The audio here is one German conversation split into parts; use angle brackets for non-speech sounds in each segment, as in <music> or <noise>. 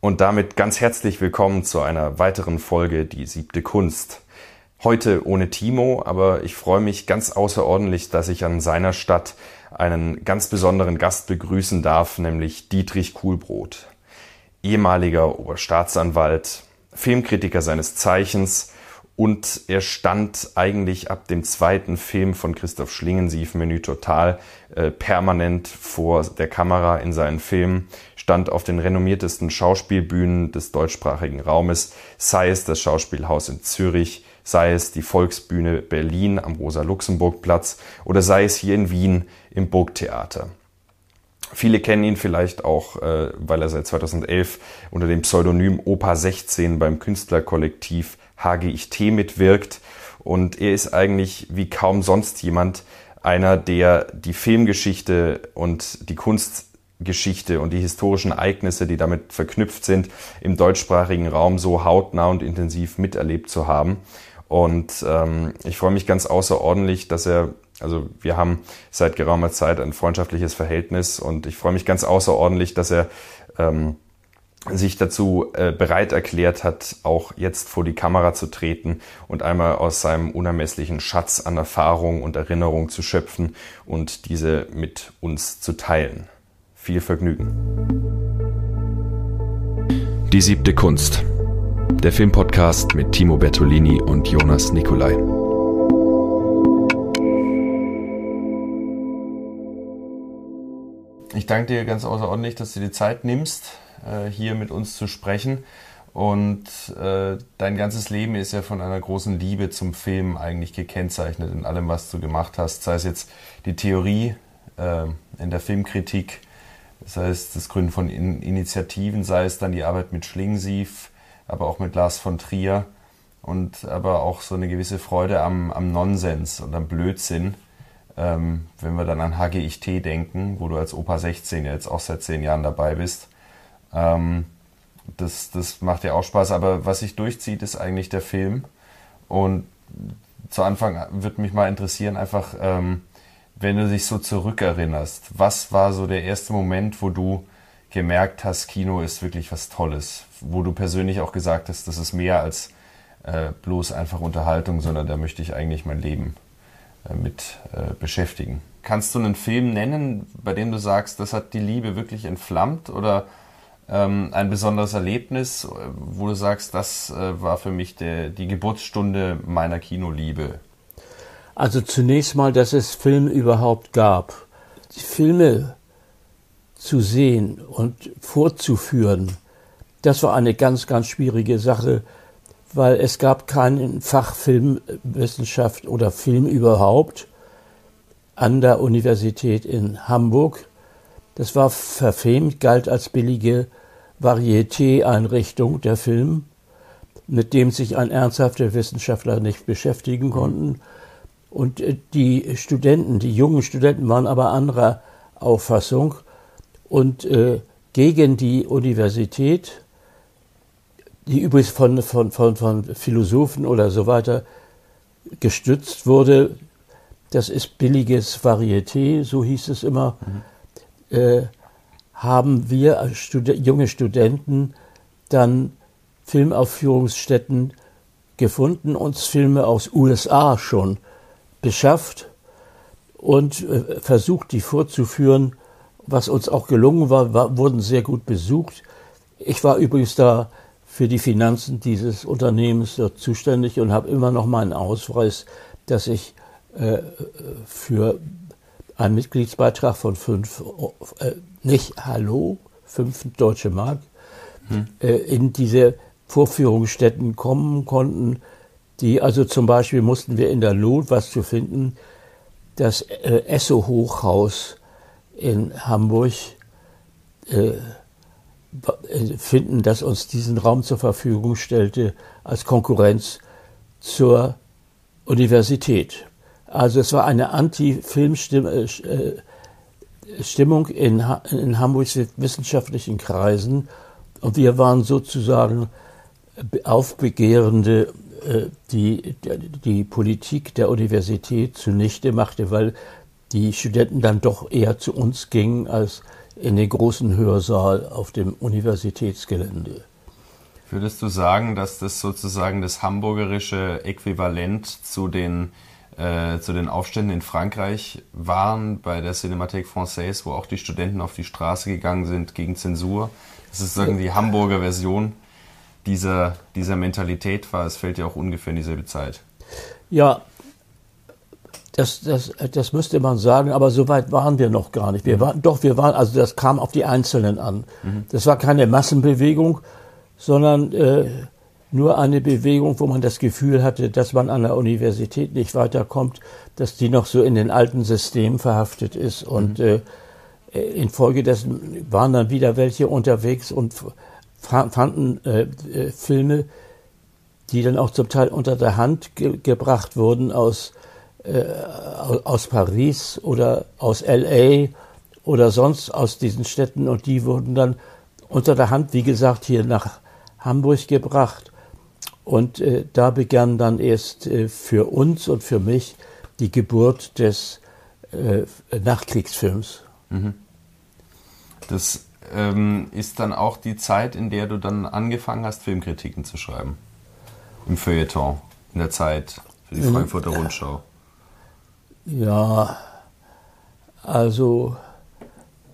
Und damit ganz herzlich willkommen zu einer weiteren Folge Die siebte Kunst. Heute ohne Timo, aber ich freue mich ganz außerordentlich, dass ich an seiner Stadt einen ganz besonderen Gast begrüßen darf, nämlich Dietrich Kuhlbrot. Ehemaliger Oberstaatsanwalt, Filmkritiker seines Zeichens und er stand eigentlich ab dem zweiten Film von Christoph Schlingensief, Menü Total, äh, permanent vor der Kamera in seinen Filmen, stand auf den renommiertesten Schauspielbühnen des deutschsprachigen Raumes, sei es das Schauspielhaus in Zürich, sei es die Volksbühne Berlin am Rosa-Luxemburg-Platz oder sei es hier in Wien im Burgtheater. Viele kennen ihn vielleicht auch, äh, weil er seit 2011 unter dem Pseudonym Opa 16 beim Künstlerkollektiv HGIT mitwirkt. Und er ist eigentlich wie kaum sonst jemand einer, der die Filmgeschichte und die Kunstgeschichte und die historischen Ereignisse, die damit verknüpft sind, im deutschsprachigen Raum so hautnah und intensiv miterlebt zu haben. Und ähm, ich freue mich ganz außerordentlich, dass er, also wir haben seit geraumer Zeit ein freundschaftliches Verhältnis und ich freue mich ganz außerordentlich, dass er ähm, sich dazu äh, bereit erklärt hat, auch jetzt vor die Kamera zu treten und einmal aus seinem unermesslichen Schatz an Erfahrung und Erinnerung zu schöpfen und diese mit uns zu teilen. Viel Vergnügen. Die siebte Kunst. Der Filmpodcast mit Timo Bertolini und Jonas Nicolai. Ich danke dir ganz außerordentlich, dass du dir die Zeit nimmst, äh, hier mit uns zu sprechen. Und äh, dein ganzes Leben ist ja von einer großen Liebe zum Film eigentlich gekennzeichnet in allem, was du gemacht hast. Sei es jetzt die Theorie äh, in der Filmkritik, sei es das Gründen von in Initiativen, sei es dann die Arbeit mit Schlingensief, aber auch mit Lars von Trier und aber auch so eine gewisse Freude am, am Nonsens und am Blödsinn. Ähm, wenn wir dann an HGIT denken, wo du als Opa 16 jetzt auch seit zehn Jahren dabei bist. Ähm, das, das macht ja auch Spaß, aber was sich durchzieht, ist eigentlich der Film. Und zu Anfang würde mich mal interessieren, einfach, ähm, wenn du dich so zurückerinnerst, was war so der erste Moment, wo du gemerkt hast, Kino ist wirklich was Tolles, wo du persönlich auch gesagt hast, das ist mehr als äh, bloß einfach Unterhaltung, sondern da möchte ich eigentlich mein Leben äh, mit äh, beschäftigen. Kannst du einen Film nennen, bei dem du sagst, das hat die Liebe wirklich entflammt oder ähm, ein besonderes Erlebnis, wo du sagst, das äh, war für mich der, die Geburtsstunde meiner Kinoliebe? Also zunächst mal, dass es Film überhaupt gab. Die Filme zu sehen und vorzuführen, das war eine ganz, ganz schwierige Sache, weil es gab keinen Fach Filmwissenschaft oder Film überhaupt an der Universität in Hamburg. Das war verfemt, galt als billige Varieté-Einrichtung der Film, mit dem sich ein ernsthafter Wissenschaftler nicht beschäftigen konnten. Und äh, die Studenten, die jungen Studenten waren aber anderer Auffassung und äh, gegen die Universität, die übrigens von, von, von, von Philosophen oder so weiter gestützt wurde, das ist billiges Varieté, so hieß es immer, mhm. äh, haben wir als Stud junge Studenten dann Filmaufführungsstätten gefunden, uns Filme aus USA schon beschafft und äh, versucht, die vorzuführen was uns auch gelungen war, war, wurden sehr gut besucht. Ich war übrigens da für die Finanzen dieses Unternehmens dort zuständig und habe immer noch meinen Ausweis, dass ich äh, für einen Mitgliedsbeitrag von fünf, äh, nicht Hallo, fünf deutsche Mark, hm. äh, in diese Vorführungsstätten kommen konnten. Die, also zum Beispiel mussten wir in der Lot was zu finden, das äh, Esso-Hochhaus in Hamburg äh, finden, das uns diesen Raum zur Verfügung stellte als Konkurrenz zur Universität. Also es war eine Anti-Film-Stimmung äh, in, in Hamburgs wissenschaftlichen Kreisen und wir waren sozusagen Aufbegehrende, äh, die die Politik der Universität zunichte machte, weil die Studenten dann doch eher zu uns gingen als in den großen Hörsaal auf dem Universitätsgelände. Würdest du sagen, dass das sozusagen das hamburgerische Äquivalent zu den, äh, zu den Aufständen in Frankreich waren bei der Cinémathèque Française, wo auch die Studenten auf die Straße gegangen sind gegen Zensur? Das ist sozusagen die Hamburger Version dieser, dieser Mentalität war. Es fällt ja auch ungefähr in dieselbe Zeit. Ja, das, das, das müsste man sagen, aber so weit waren wir noch gar nicht. Wir waren, doch, wir waren, also das kam auf die Einzelnen an. Mhm. Das war keine Massenbewegung, sondern äh, nur eine Bewegung, wo man das Gefühl hatte, dass man an der Universität nicht weiterkommt, dass die noch so in den alten Systemen verhaftet ist. Und mhm. äh, infolgedessen waren dann wieder welche unterwegs und fanden äh, äh, Filme, die dann auch zum Teil unter der Hand ge gebracht wurden aus äh, aus Paris oder aus LA oder sonst aus diesen Städten und die wurden dann unter der Hand, wie gesagt, hier nach Hamburg gebracht. Und äh, da begann dann erst äh, für uns und für mich die Geburt des äh, Nachkriegsfilms. Mhm. Das ähm, ist dann auch die Zeit, in der du dann angefangen hast, Filmkritiken zu schreiben. Im Feuilleton, in der Zeit für die Frankfurter Rundschau. Ja, also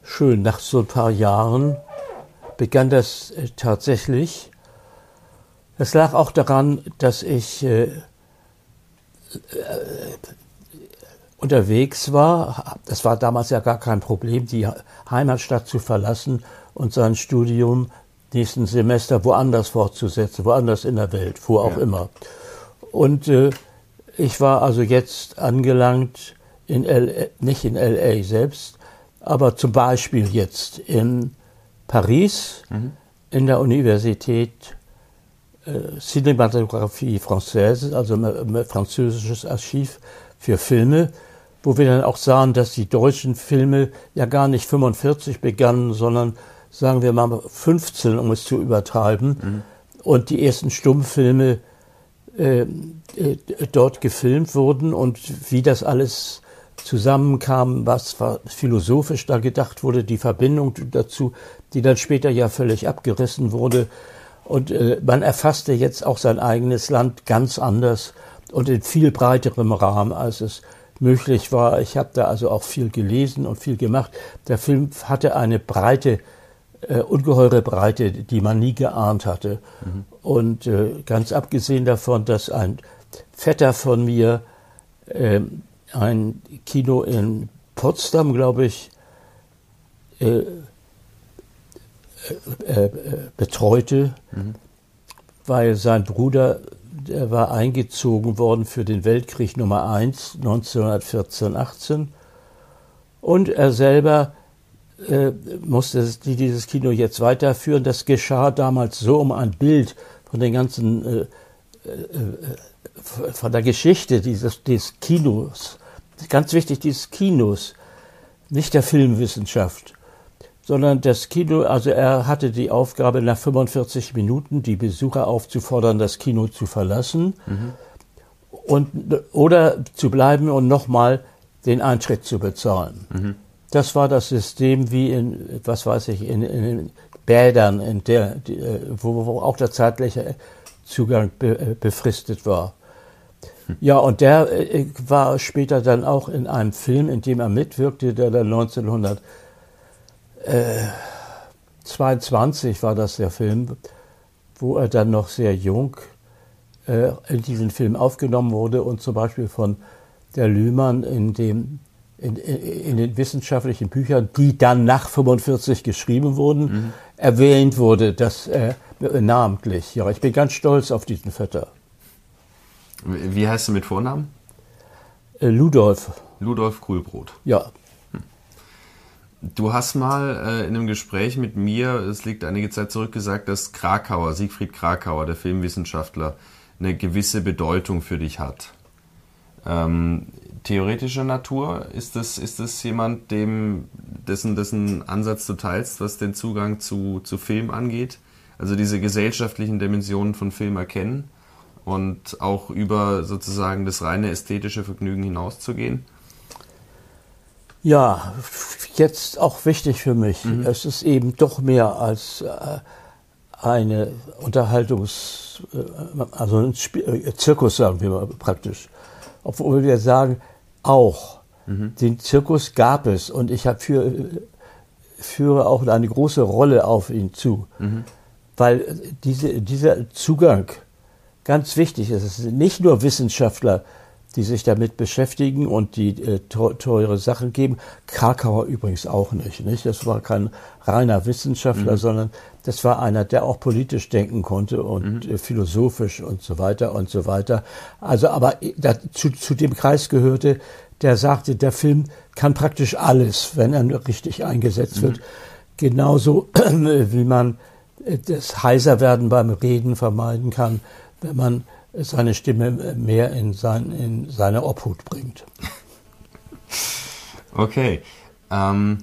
schön, nach so ein paar Jahren begann das äh, tatsächlich. Es lag auch daran, dass ich äh, äh, unterwegs war. Das war damals ja gar kein Problem, die Heimatstadt zu verlassen und sein Studium nächsten Semester woanders fortzusetzen, woanders in der Welt, wo auch ja. immer. Und äh, ich war also jetzt angelangt in L nicht in LA selbst, aber zum Beispiel jetzt in Paris, mhm. in der Universität äh, Cinématographie Française, also französisches Archiv für Filme, wo wir dann auch sahen, dass die deutschen Filme ja gar nicht 45 begannen, sondern sagen wir mal 15, um es zu übertreiben. Mhm. Und die ersten Stummfilme äh, äh, dort gefilmt wurden und wie das alles zusammenkam, was philosophisch da gedacht wurde, die Verbindung dazu, die dann später ja völlig abgerissen wurde. Und äh, man erfasste jetzt auch sein eigenes Land ganz anders und in viel breiterem Rahmen, als es möglich war. Ich habe da also auch viel gelesen und viel gemacht. Der Film hatte eine breite äh, ungeheure Breite, die man nie geahnt hatte. Mhm. Und äh, ganz abgesehen davon, dass ein Vetter von mir äh, ein Kino in Potsdam, glaube ich, äh, äh, äh, betreute, mhm. weil sein Bruder, der war eingezogen worden für den Weltkrieg Nummer 1 1914, 18 und er selber äh, musste dieses Kino jetzt weiterführen. Das geschah damals so, um ein Bild von den ganzen, äh, äh, von der Geschichte dieses, dieses Kinos, ganz wichtig, dieses Kinos, nicht der Filmwissenschaft, sondern das Kino, also er hatte die Aufgabe, nach 45 Minuten die Besucher aufzufordern, das Kino zu verlassen mhm. und, oder zu bleiben und nochmal den Eintritt zu bezahlen. Mhm. Das war das System wie in, was weiß ich, in, in Bädern, in der, äh, wo, wo auch der zeitliche Zugang be, äh, befristet war. Ja, und der äh, war später dann auch in einem Film, in dem er mitwirkte, der dann 1922 war das der Film, wo er dann noch sehr jung äh, in diesen Film aufgenommen wurde und zum Beispiel von der Lühmann in dem in, in, den wissenschaftlichen Büchern, die dann nach 45 geschrieben wurden, mhm. erwähnt wurde, das äh, namentlich. Ja, ich bin ganz stolz auf diesen Vetter. Wie heißt du mit Vornamen? Äh, Ludolf. Ludolf Kuhlbrot. Ja. Du hast mal äh, in einem Gespräch mit mir, es liegt einige Zeit zurück, gesagt, dass Krakauer, Siegfried Krakauer, der Filmwissenschaftler, eine gewisse Bedeutung für dich hat. Ähm, theoretischer Natur? Ist das, ist das jemand, dem, dessen, dessen Ansatz du teilst, was den Zugang zu, zu Film angeht? Also diese gesellschaftlichen Dimensionen von Film erkennen und auch über sozusagen das reine ästhetische Vergnügen hinauszugehen? Ja, jetzt auch wichtig für mich. Mhm. Es ist eben doch mehr als äh, eine Unterhaltungs-, äh, also ein Spiel, äh, Zirkus, sagen wir mal praktisch. Obwohl wir sagen, auch. Mhm. Den Zirkus gab es und ich habe für, führe auch eine große Rolle auf ihn zu. Mhm. Weil diese, dieser Zugang ganz wichtig ist. Es sind nicht nur Wissenschaftler, die sich damit beschäftigen und die äh, teure Sachen geben. Krakauer übrigens auch nicht, nicht. Das war kein reiner Wissenschaftler, mhm. sondern das war einer, der auch politisch denken konnte und mhm. äh, philosophisch und so weiter und so weiter. Also, aber äh, da, zu, zu dem Kreis gehörte, der sagte, der Film kann praktisch alles, wenn er richtig eingesetzt mhm. wird. Genauso <clears throat> wie man äh, das Heiserwerden beim Reden vermeiden kann, wenn man seine Stimme mehr in, sein, in seine Obhut bringt. Okay. Ähm,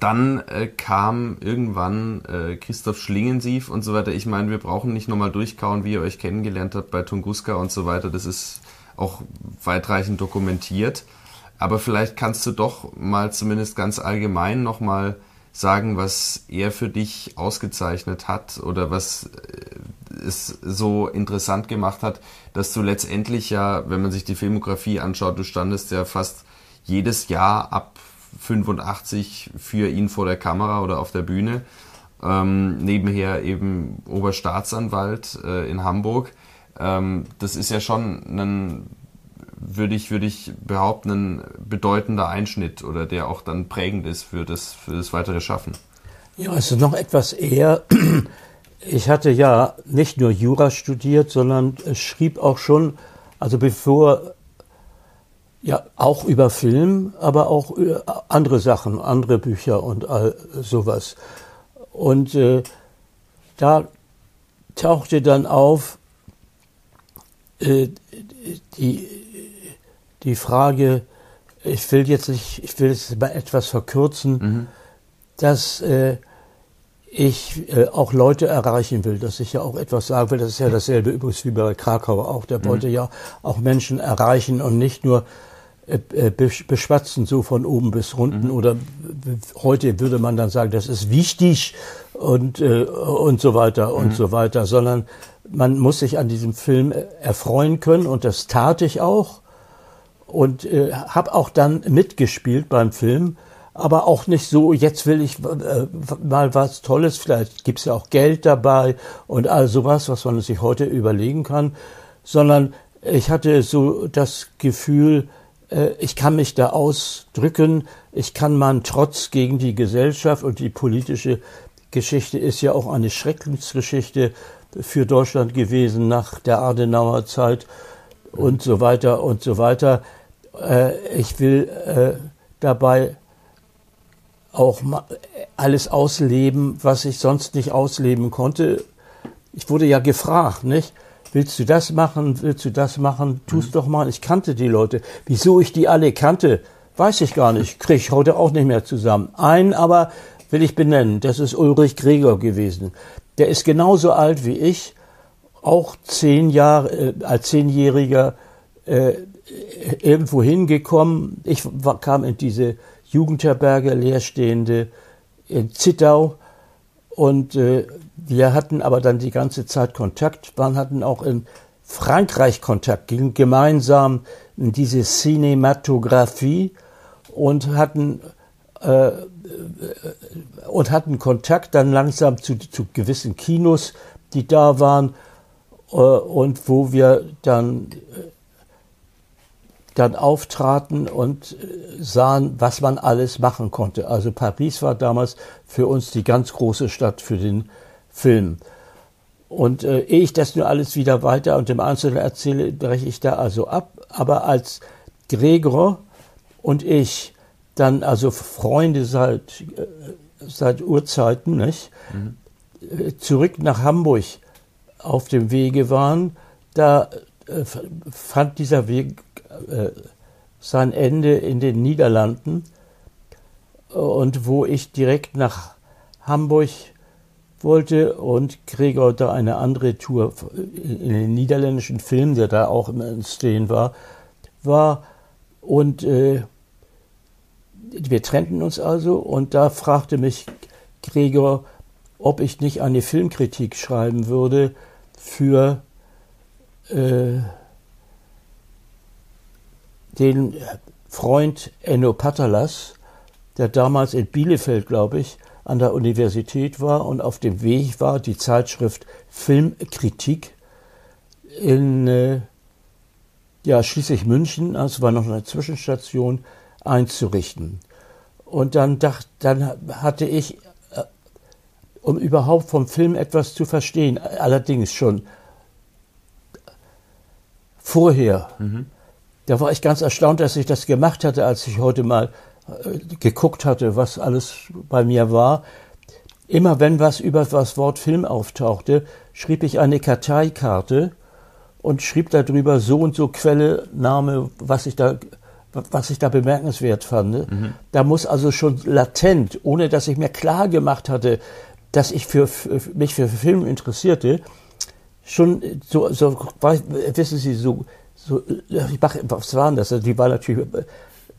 dann äh, kam irgendwann äh, Christoph Schlingensief und so weiter. Ich meine, wir brauchen nicht nochmal durchkauen, wie ihr euch kennengelernt habt bei Tunguska und so weiter. Das ist auch weitreichend dokumentiert. Aber vielleicht kannst du doch mal zumindest ganz allgemein nochmal sagen, was er für dich ausgezeichnet hat oder was äh, es so interessant gemacht hat, dass du letztendlich ja, wenn man sich die Filmografie anschaut, du standest ja fast jedes Jahr ab 85 für ihn vor der Kamera oder auf der Bühne. Ähm, nebenher eben Oberstaatsanwalt äh, in Hamburg. Ähm, das ist ja schon ein würde ich, würde ich behaupten, ein bedeutender Einschnitt oder der auch dann prägend ist für das, für das weitere Schaffen. Ja, es ist noch etwas eher. <clears throat> Ich hatte ja nicht nur Jura studiert, sondern schrieb auch schon, also bevor, ja, auch über Film, aber auch andere Sachen, andere Bücher und all sowas. Und äh, da tauchte dann auf äh, die die Frage, ich will jetzt nicht, ich will es mal etwas verkürzen, mhm. dass äh, ich äh, auch Leute erreichen will, dass ich ja auch etwas sagen will. Das ist ja dasselbe übrigens wie bei Krakauer auch. Der mhm. wollte ja auch Menschen erreichen und nicht nur äh, äh beschwatzen so von oben bis unten. Mhm. Oder heute würde man dann sagen, das ist wichtig und, äh, und so weiter und mhm. so weiter, sondern man muss sich an diesem Film erfreuen können und das tat ich auch und äh, habe auch dann mitgespielt beim Film, aber auch nicht so, jetzt will ich äh, mal was Tolles, vielleicht gibt's ja auch Geld dabei und all sowas, was man sich heute überlegen kann, sondern ich hatte so das Gefühl, äh, ich kann mich da ausdrücken, ich kann meinen Trotz gegen die Gesellschaft und die politische Geschichte ist ja auch eine Schreckensgeschichte für Deutschland gewesen nach der Adenauer Zeit und so weiter und so weiter. Äh, ich will äh, dabei auch alles ausleben, was ich sonst nicht ausleben konnte. Ich wurde ja gefragt, nicht? Willst du das machen? Willst du das machen? Tu's mhm. doch mal. Ich kannte die Leute. Wieso ich die alle kannte, weiß ich gar nicht. Krieg ich heute auch nicht mehr zusammen. Einen aber will ich benennen. Das ist Ulrich Gregor gewesen. Der ist genauso alt wie ich. Auch zehn Jahre, äh, als Zehnjähriger äh, irgendwo hingekommen. Ich war, kam in diese Jugendherberge, leerstehende in Zittau. Und äh, wir hatten aber dann die ganze Zeit Kontakt. Wir hatten auch in Frankreich Kontakt, gingen gemeinsam in diese Cinematographie und hatten äh, und hatten Kontakt dann langsam zu, zu gewissen Kinos, die da waren äh, und wo wir dann äh, dann auftraten und äh, sahen, was man alles machen konnte. Also Paris war damals für uns die ganz große Stadt für den Film. Und äh, ehe ich das nur alles wieder weiter und im Einzelnen erzähle, breche ich da also ab. Aber als Gregor und ich dann also Freunde seit, äh, seit Urzeiten, nicht? Mhm. Äh, zurück nach Hamburg auf dem Wege waren, da fand dieser Weg äh, sein Ende in den Niederlanden und wo ich direkt nach Hamburg wollte und Gregor da eine andere Tour in den niederländischen Film, der da auch im Entstehen war, war und äh, wir trennten uns also und da fragte mich Gregor, ob ich nicht eine Filmkritik schreiben würde für äh, den Freund Enno Patalas, der damals in Bielefeld, glaube ich, an der Universität war und auf dem Weg war, die Zeitschrift Filmkritik in äh, ja, schließlich München, das war noch eine Zwischenstation, einzurichten. Und dann, dacht, dann hatte ich, äh, um überhaupt vom Film etwas zu verstehen, allerdings schon vorher, mhm. Da war ich ganz erstaunt, dass ich das gemacht hatte, als ich heute mal äh, geguckt hatte, was alles bei mir war. Immer wenn was über das Wort Film auftauchte, schrieb ich eine Karteikarte und schrieb darüber so und so Quelle, Name, was ich da, was ich da bemerkenswert fand. Mhm. Da muss also schon latent, ohne dass ich mir klar gemacht hatte, dass ich für, mich für Film interessierte, schon so, so wissen Sie, so, so ich mache, was waren das? Die waren natürlich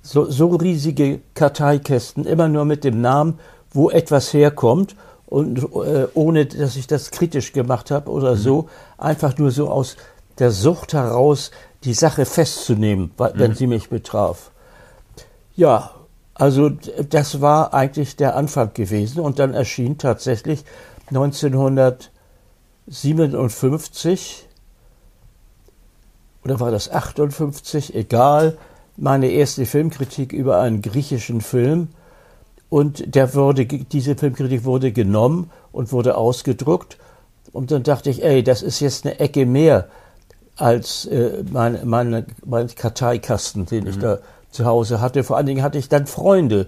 so, so riesige Karteikästen, immer nur mit dem Namen, wo etwas herkommt und äh, ohne, dass ich das kritisch gemacht habe oder mhm. so, einfach nur so aus der Sucht heraus, die Sache festzunehmen, wenn mhm. sie mich betraf. Ja, also das war eigentlich der Anfang gewesen und dann erschien tatsächlich 1957 oder war das 58, egal, meine erste Filmkritik über einen griechischen Film und der wurde, diese Filmkritik wurde genommen und wurde ausgedruckt und dann dachte ich, ey, das ist jetzt eine Ecke mehr als äh, mein, meine, mein Karteikasten, den mhm. ich da zu Hause hatte. Vor allen Dingen hatte ich dann Freunde.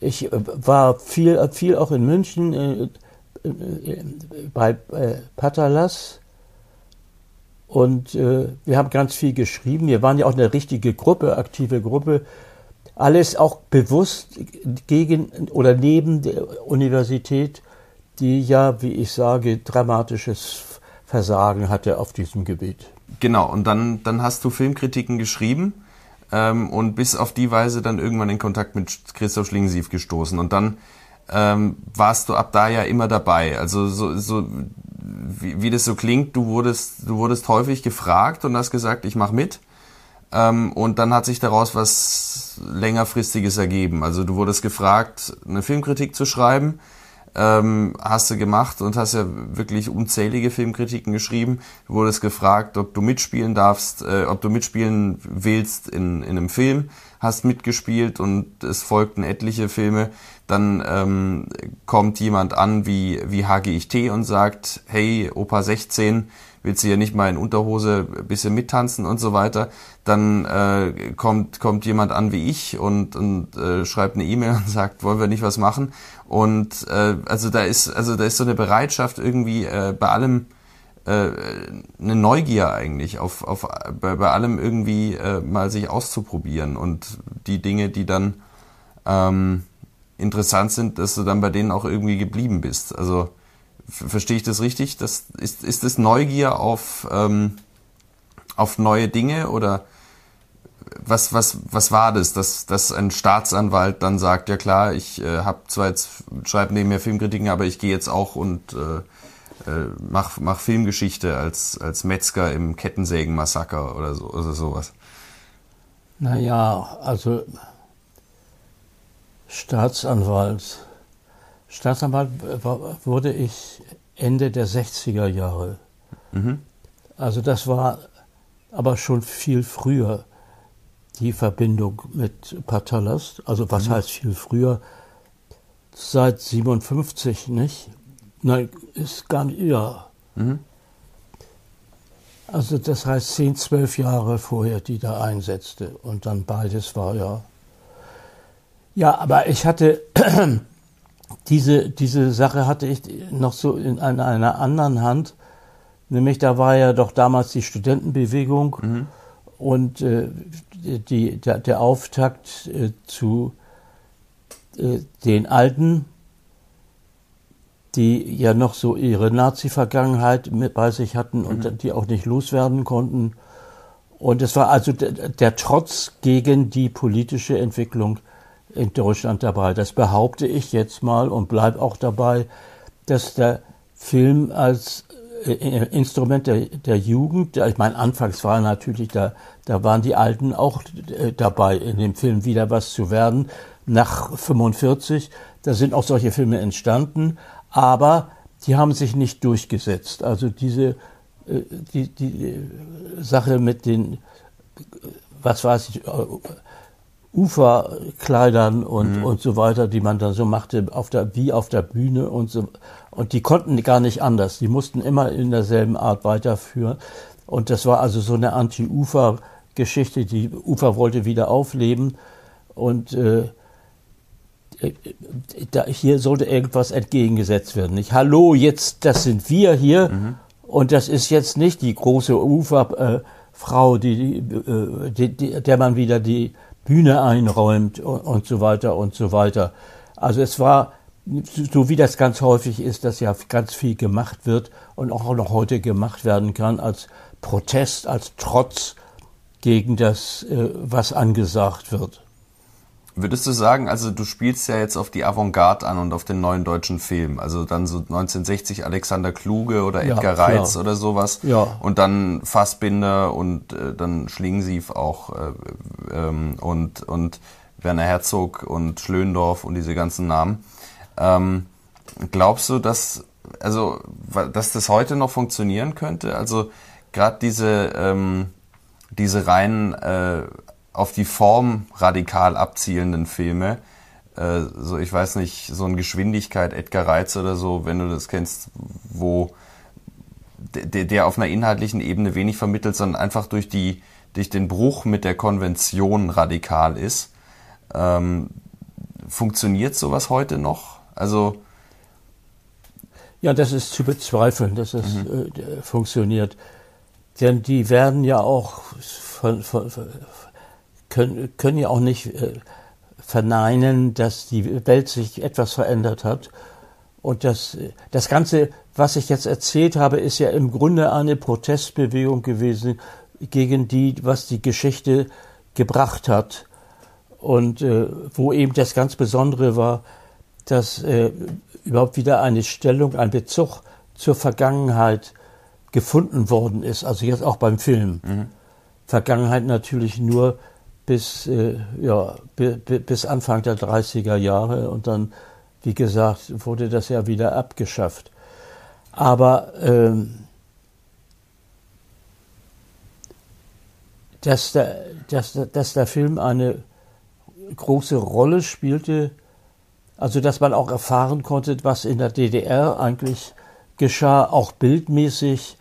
Ich äh, war viel, viel auch in München äh, äh, bei äh, Patalas und äh, wir haben ganz viel geschrieben. Wir waren ja auch eine richtige Gruppe, aktive Gruppe. Alles auch bewusst gegen oder neben der Universität, die ja, wie ich sage, dramatisches Versagen hatte auf diesem Gebiet. Genau, und dann, dann hast du Filmkritiken geschrieben ähm, und bis auf die Weise dann irgendwann in Kontakt mit Christoph Schlingensief gestoßen. Und dann ähm, warst du ab da ja immer dabei. Also so, so wie, wie das so klingt, du wurdest, du wurdest häufig gefragt und hast gesagt, ich mach mit. Ähm, und dann hat sich daraus was längerfristiges ergeben. Also du wurdest gefragt, eine Filmkritik zu schreiben ähm, hast du gemacht und hast ja wirklich unzählige Filmkritiken geschrieben. Du wurdest gefragt, ob du mitspielen darfst, äh, ob du mitspielen willst in, in einem Film, hast mitgespielt und es folgten etliche Filme. Dann ähm, kommt jemand an wie, wie HGIT und sagt, hey, Opa 16, willst du hier nicht mal in Unterhose ein bisschen mittanzen und so weiter. Dann äh, kommt, kommt jemand an wie ich und, und äh, schreibt eine E-Mail <laughs> und sagt, wollen wir nicht was machen? Und äh, also da ist, also da ist so eine Bereitschaft irgendwie äh, bei allem äh, eine Neugier eigentlich auf, auf bei, bei allem irgendwie äh, mal sich auszuprobieren und die Dinge, die dann ähm, interessant sind, dass du dann bei denen auch irgendwie geblieben bist. Also Verstehe ich das richtig? Das, ist, ist das Neugier auf, ähm, auf neue Dinge oder was, was, was war das, dass, dass ein Staatsanwalt dann sagt, ja klar, ich äh, habe zwar jetzt, schreibe neben mir Filmkritiken, aber ich gehe jetzt auch und äh, äh, mach, mach Filmgeschichte als, als Metzger im Kettensägen-Massaker oder so oder sowas. Naja, also Staatsanwalt Staatsanwalt wurde ich Ende der 60er Jahre. Mhm. Also das war aber schon viel früher die Verbindung mit Patalas. Also was mhm. heißt viel früher? Seit 57, nicht? Nein, ist gar nicht, ja. Mhm. Also das heißt zehn, zwölf Jahre vorher, die da einsetzte. Und dann beides war ja. Ja, aber ich hatte <clears throat> diese, diese Sache hatte ich noch so in einer, einer anderen Hand. Nämlich da war ja doch damals die Studentenbewegung mhm. und äh, die, der, der Auftakt äh, zu äh, den Alten, die ja noch so ihre Nazi-Vergangenheit bei sich hatten und mhm. die auch nicht loswerden konnten. Und es war also der, der Trotz gegen die politische Entwicklung in Deutschland dabei. Das behaupte ich jetzt mal und bleibe auch dabei, dass der Film als äh, Instrument der, der Jugend, ich meine, anfangs war natürlich, da, da waren die Alten auch äh, dabei, in dem Film wieder was zu werden. Nach 45, da sind auch solche Filme entstanden, aber die haben sich nicht durchgesetzt. Also diese äh, die, die Sache mit den, was weiß ich, Uferkleidern und, mhm. und so weiter, die man dann so machte, auf der, wie auf der Bühne und so. Und die konnten gar nicht anders. Die mussten immer in derselben Art weiterführen. Und das war also so eine Anti-Ufer-Geschichte. Die Ufer wollte wieder aufleben. Und äh, äh, da, hier sollte irgendwas entgegengesetzt werden. Nicht? Hallo, jetzt, das sind wir hier. Mhm. Und das ist jetzt nicht die große Uferfrau, äh, die, die, die, der man wieder die Bühne einräumt und, so weiter und so weiter. Also es war, so wie das ganz häufig ist, dass ja ganz viel gemacht wird und auch noch heute gemacht werden kann als Protest, als Trotz gegen das, äh, was angesagt wird. Würdest du sagen, also du spielst ja jetzt auf die Avantgarde an und auf den neuen deutschen Film, also dann so 1960 Alexander Kluge oder Edgar ja, Reitz oder sowas ja. und dann Fassbinder und äh, dann Schlingensief auch äh, ähm, und und Werner Herzog und Schlöndorf und diese ganzen Namen. Ähm, glaubst du, dass also dass das heute noch funktionieren könnte? Also gerade diese ähm, diese reinen äh, auf die Form radikal abzielenden Filme. Äh, so, ich weiß nicht, so eine Geschwindigkeit, Edgar Reitz oder so, wenn du das kennst, wo der, der auf einer inhaltlichen Ebene wenig vermittelt, sondern einfach durch die, durch den Bruch mit der Konvention radikal ist. Ähm, funktioniert sowas heute noch? Also ja, das ist zu bezweifeln, dass es mhm. äh, funktioniert. Denn die werden ja auch von, von, können, können ja auch nicht äh, verneinen, dass die Welt sich etwas verändert hat. Und das, das Ganze, was ich jetzt erzählt habe, ist ja im Grunde eine Protestbewegung gewesen gegen die, was die Geschichte gebracht hat. Und äh, wo eben das ganz Besondere war, dass äh, überhaupt wieder eine Stellung, ein Bezug zur Vergangenheit gefunden worden ist. Also jetzt auch beim Film. Mhm. Vergangenheit natürlich nur bis, äh, ja, bis Anfang der 30er Jahre und dann, wie gesagt, wurde das ja wieder abgeschafft. Aber ähm, dass, der, dass, dass der Film eine große Rolle spielte, also dass man auch erfahren konnte, was in der DDR eigentlich geschah, auch bildmäßig,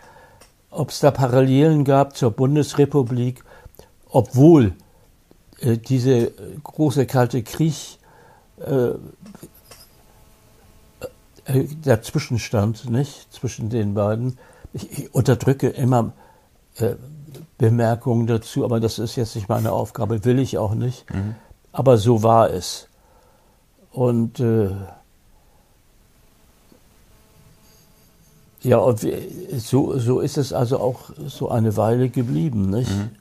ob es da Parallelen gab zur Bundesrepublik, obwohl äh, diese große kalte Krieg äh, äh, dazwischen stand, nicht? Zwischen den beiden. Ich, ich unterdrücke immer äh, Bemerkungen dazu, aber das ist jetzt nicht meine Aufgabe, will ich auch nicht. Mhm. Aber so war es. Und äh, ja, und so, so ist es also auch so eine Weile geblieben, nicht? Mhm.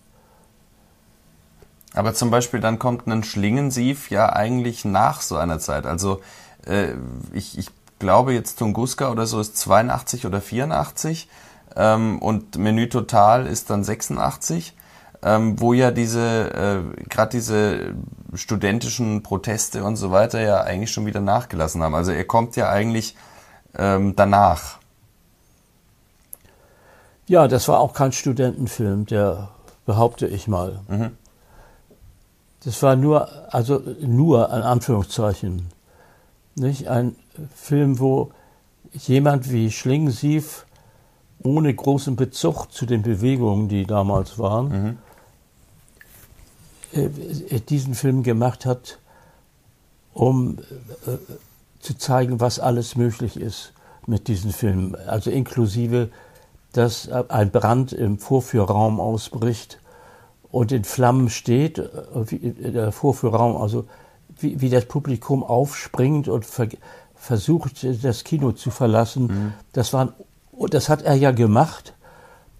Aber zum Beispiel dann kommt ein Schlingensief ja eigentlich nach so einer Zeit. Also äh, ich, ich glaube jetzt Tunguska oder so ist 82 oder 84 ähm, und Menü Total ist dann 86, ähm, wo ja diese, äh, gerade diese studentischen Proteste und so weiter ja eigentlich schon wieder nachgelassen haben. Also er kommt ja eigentlich ähm, danach. Ja, das war auch kein Studentenfilm, der behaupte ich mal. Mhm. Das war nur, also nur an Anführungszeichen, nicht ein Film, wo jemand wie Schlingensief ohne großen Bezug zu den Bewegungen, die damals waren, mhm. äh, diesen Film gemacht hat, um äh, zu zeigen, was alles möglich ist mit diesen Filmen. Also inklusive, dass ein Brand im Vorführraum ausbricht und in Flammen steht, äh, äh, der Vorführraum, also wie, wie das Publikum aufspringt und ver, versucht, das Kino zu verlassen. Mhm. Das, waren, das hat er ja gemacht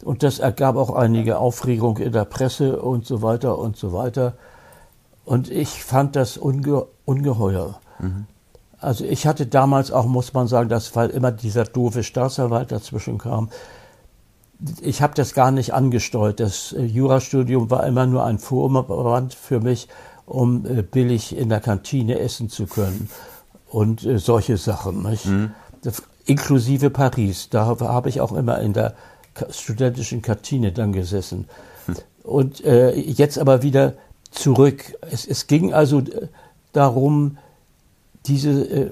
und das ergab auch einige Aufregung in der Presse und so weiter und so weiter. Und ich fand das unge ungeheuer. Mhm. Also ich hatte damals auch, muss man sagen, dass weil immer dieser doofe Staatsanwalt dazwischen kam, ich habe das gar nicht angesteuert. Das äh, Jurastudium war immer nur ein Vorwand für mich, um äh, billig in der Kantine essen zu können und äh, solche Sachen. Nicht? Mhm. Inklusive Paris. Da habe ich auch immer in der studentischen Kantine dann gesessen. Mhm. Und äh, jetzt aber wieder zurück. Es, es ging also darum, diese, äh,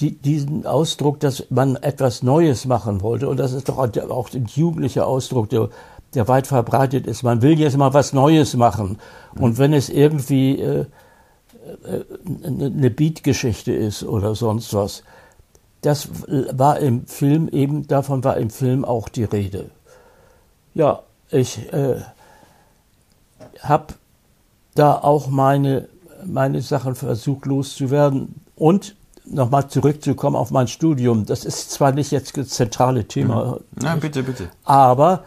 die, diesen Ausdruck, dass man etwas Neues machen wollte. Und das ist doch auch ein jugendlicher Ausdruck, der, der weit verbreitet ist. Man will jetzt mal was Neues machen. Und wenn es irgendwie äh, äh eine Beatgeschichte ist oder sonst was, das war im Film eben, davon war im Film auch die Rede. Ja, ich äh, habe da auch meine, meine Sachen versucht loszuwerden und nochmal zurückzukommen auf mein Studium. Das ist zwar nicht jetzt das zentrale Thema. Na, bitte, bitte. Aber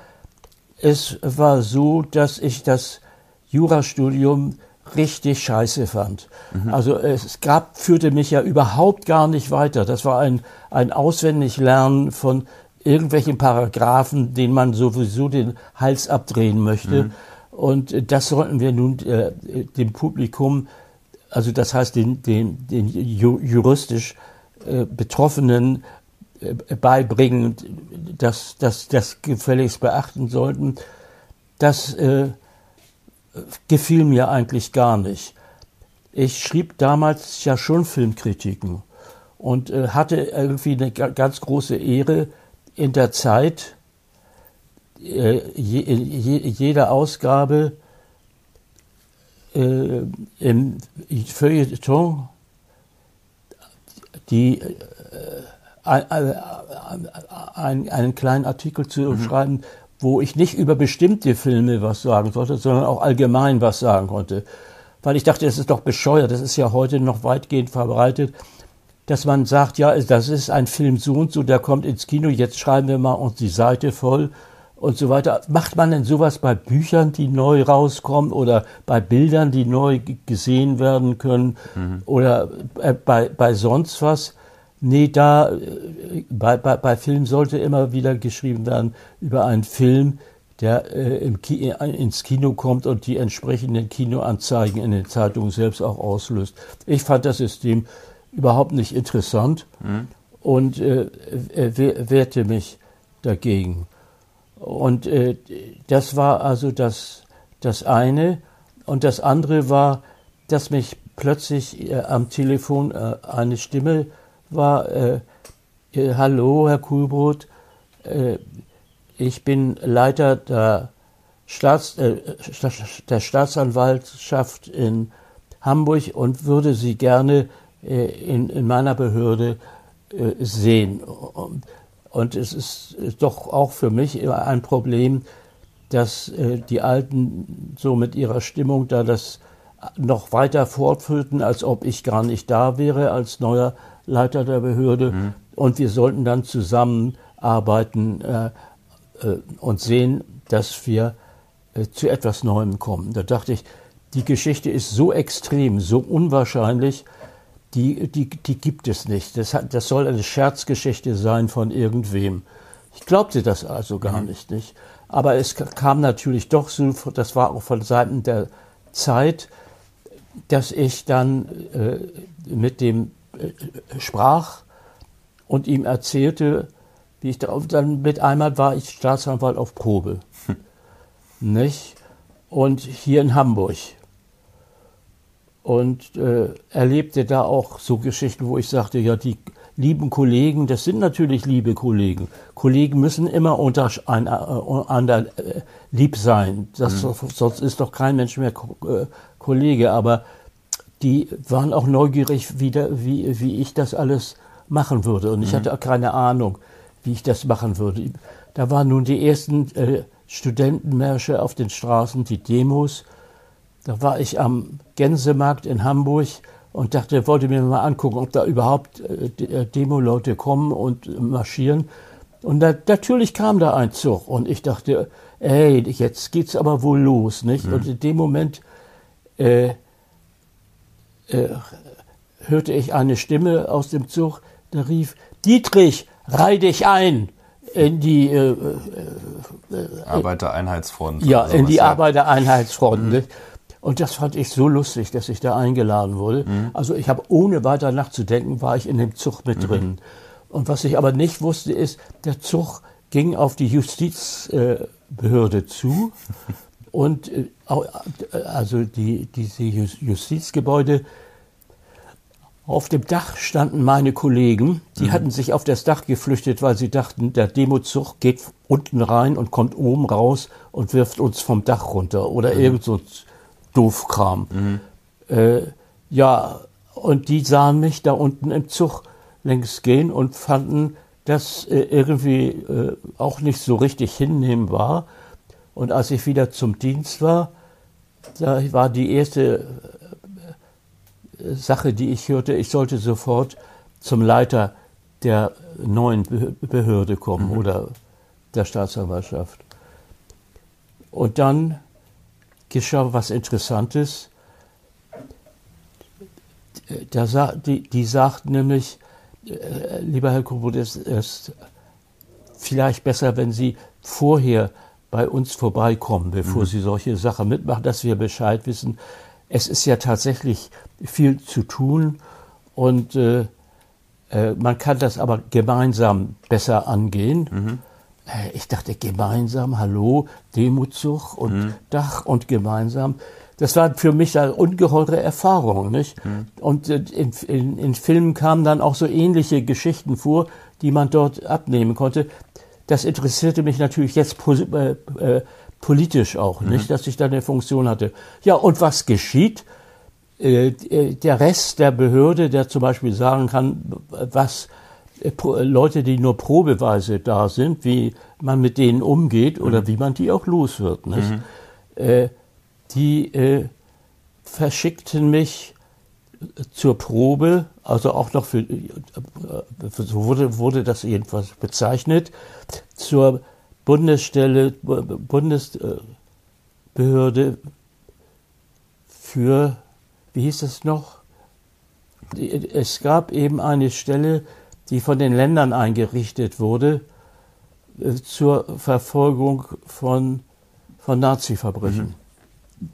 es war so, dass ich das Jurastudium richtig scheiße fand. Mhm. Also es gab, führte mich ja überhaupt gar nicht weiter. Das war ein, ein Auswendiglernen von irgendwelchen Paragraphen, denen man sowieso den Hals abdrehen möchte. Mhm. Und das sollten wir nun äh, dem Publikum also das heißt den, den, den juristisch äh, Betroffenen äh, beibringen, dass das dass gefälligst beachten sollten, das äh, gefiel mir eigentlich gar nicht. Ich schrieb damals ja schon Filmkritiken und äh, hatte irgendwie eine ganz große Ehre in der Zeit, äh, je, je, jede Ausgabe äh, im Feuilleton die äh, ein, einen kleinen Artikel zu mhm. schreiben, wo ich nicht über bestimmte Filme was sagen sollte, sondern auch allgemein was sagen konnte. Weil ich dachte, das ist doch bescheuert, das ist ja heute noch weitgehend verbreitet, dass man sagt, ja, das ist ein Film so und so, der kommt ins Kino, jetzt schreiben wir mal uns die Seite voll und so weiter. Macht man denn sowas bei Büchern, die neu rauskommen oder bei Bildern, die neu gesehen werden können mhm. oder äh, bei, bei sonst was? Nee, da, äh, bei, bei, bei Film sollte immer wieder geschrieben werden über einen Film, der äh, im Ki äh, ins Kino kommt und die entsprechenden Kinoanzeigen in den Zeitungen selbst auch auslöst. Ich fand das System überhaupt nicht interessant mhm. und äh, wehrte mich dagegen. Und äh, das war also das, das eine. Und das andere war, dass mich plötzlich äh, am Telefon äh, eine Stimme war, äh, äh, hallo, Herr Kuhlbrot, äh, ich bin Leiter der, Staats, der Staatsanwaltschaft in Hamburg und würde Sie gerne in, in meiner Behörde sehen. Und es ist, doch auch für mich immer ein Problem, dass äh, die Alten so mit ihrer Stimmung da das noch weiter fortführten, als ob ich gar nicht da wäre als neuer Leiter der Behörde. Mhm. Und wir sollten dann zusammenarbeiten äh, äh, und sehen, dass wir äh, zu etwas Neuem kommen. Da dachte ich, die Geschichte ist so extrem, so unwahrscheinlich, die, die, die gibt es nicht. Das, hat, das soll eine Scherzgeschichte sein von irgendwem. Ich glaubte das also gar mhm. nicht, nicht. Aber es kam natürlich doch so, das war auch von Seiten der Zeit, dass ich dann äh, mit dem äh, sprach und ihm erzählte, wie ich da, dann mit einmal war ich Staatsanwalt auf Probe. Hm. Nicht? Und hier in Hamburg und äh, erlebte da auch so Geschichten, wo ich sagte, ja, die lieben Kollegen, das sind natürlich liebe Kollegen. Kollegen müssen immer unter ein, äh, äh, lieb sein. Das, mhm. Sonst ist doch kein Mensch mehr äh, Kollege. Aber die waren auch neugierig, wie, da, wie, wie ich das alles machen würde. Und ich mhm. hatte auch keine Ahnung, wie ich das machen würde. Da waren nun die ersten äh, Studentenmärsche auf den Straßen, die Demos. Da war ich am Gänsemarkt in Hamburg und dachte, wollte mir mal angucken, ob da überhaupt äh, äh, Demo-Leute kommen und marschieren. Und da, natürlich kam da ein Zug und ich dachte, ey, jetzt geht's aber wohl los, nicht? Mhm. Und in dem Moment äh, äh, hörte ich eine Stimme aus dem Zug, der rief, Dietrich, reih dich ein in die äh, äh, äh Arbeitereinheitsfront. Ja, in die ja. Arbeitereinheitsfront. Mhm. Und das fand ich so lustig, dass ich da eingeladen wurde. Mhm. Also ich habe ohne weiter nachzudenken, war ich in dem Zug mit mhm. drin. Und was ich aber nicht wusste, ist, der Zug ging auf die Justizbehörde <laughs> äh, zu. und äh, also die, diese Justizgebäude auf dem Dach standen meine Kollegen, die mhm. hatten sich auf das Dach geflüchtet, weil sie dachten, der Demozug geht unten rein und kommt oben raus und wirft uns vom Dach runter oder mhm. irgend so Doofkram. Mhm. Äh, ja, und die sahen mich da unten im Zug längs gehen und fanden das äh, irgendwie äh, auch nicht so richtig hinnehmbar. Und als ich wieder zum Dienst war, da war die erste Sache, die ich hörte, ich sollte sofort zum Leiter der neuen Behörde kommen mhm. oder der Staatsanwaltschaft. Und dann geschah was Interessantes. Da, die, die sagten nämlich, äh, lieber Herr Kubot, es ist vielleicht besser, wenn Sie vorher bei uns vorbeikommen, bevor mhm. Sie solche Sachen mitmachen, dass wir Bescheid wissen, es ist ja tatsächlich viel zu tun und äh, äh, man kann das aber gemeinsam besser angehen. Mhm. Äh, ich dachte, gemeinsam, hallo, Demozug und mhm. Dach und gemeinsam. Das war für mich eine ungeheure Erfahrung, nicht? Mhm. Und äh, in, in, in Filmen kamen dann auch so ähnliche Geschichten vor, die man dort abnehmen konnte. Das interessierte mich natürlich jetzt äh, äh, politisch auch, mhm. nicht, dass ich da eine Funktion hatte. Ja, und was geschieht? Äh, der Rest der Behörde, der zum Beispiel sagen kann, was Leute, die nur probeweise da sind, wie man mit denen umgeht oder mhm. wie man die auch los wird? Mhm. die verschickten mich zur Probe, also auch noch für, so wurde, wurde das jedenfalls bezeichnet, zur Bundesstelle, Bundesbehörde für, wie hieß es noch? Es gab eben eine Stelle, die von den Ländern eingerichtet wurde äh, zur Verfolgung von, von Nazi-Verbrechen. Mhm.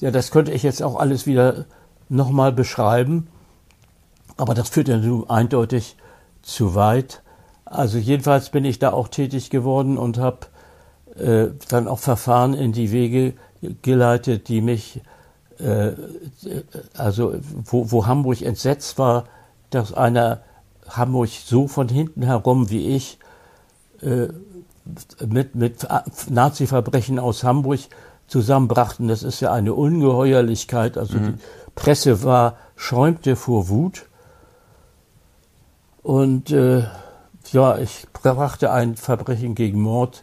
Ja, das könnte ich jetzt auch alles wieder nochmal beschreiben, aber das führt ja nun eindeutig zu weit. Also jedenfalls bin ich da auch tätig geworden und habe äh, dann auch Verfahren in die Wege geleitet, die mich, äh, also wo, wo Hamburg entsetzt war, dass einer Hamburg so von hinten herum wie ich äh, mit, mit Nazi-Verbrechen aus Hamburg zusammenbrachten. Das ist ja eine Ungeheuerlichkeit. Also mhm. die Presse war, schäumte vor Wut. Und äh, ja, ich brachte ein Verbrechen gegen Mord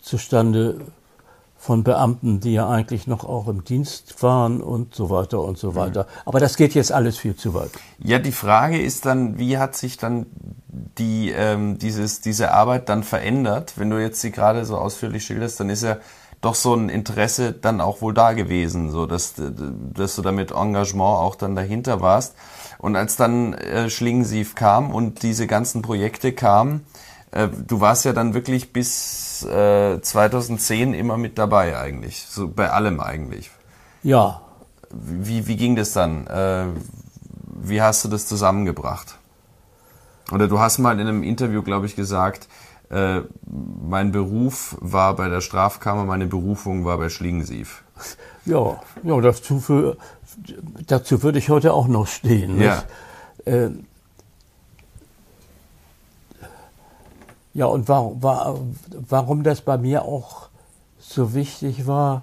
zustande von Beamten, die ja eigentlich noch auch im Dienst waren und so weiter und so weiter. Aber das geht jetzt alles viel zu weit. Ja, die Frage ist dann, wie hat sich dann die, ähm, dieses, diese Arbeit dann verändert? Wenn du jetzt sie gerade so ausführlich schilderst, dann ist ja doch so ein Interesse dann auch wohl da gewesen, so dass, dass du da mit Engagement auch dann dahinter warst. Und als dann äh, Schlingensief kam und diese ganzen Projekte kamen, äh, du warst ja dann wirklich bis äh, 2010 immer mit dabei eigentlich, so bei allem eigentlich. Ja. Wie, wie ging das dann? Äh, wie hast du das zusammengebracht? Oder du hast mal in einem Interview, glaube ich, gesagt, äh, mein Beruf war bei der Strafkammer, meine Berufung war bei Schlingensief. Ja, ja dazu, für, dazu würde ich heute auch noch stehen. Ja. Äh, ja, und warum, warum das bei mir auch so wichtig war,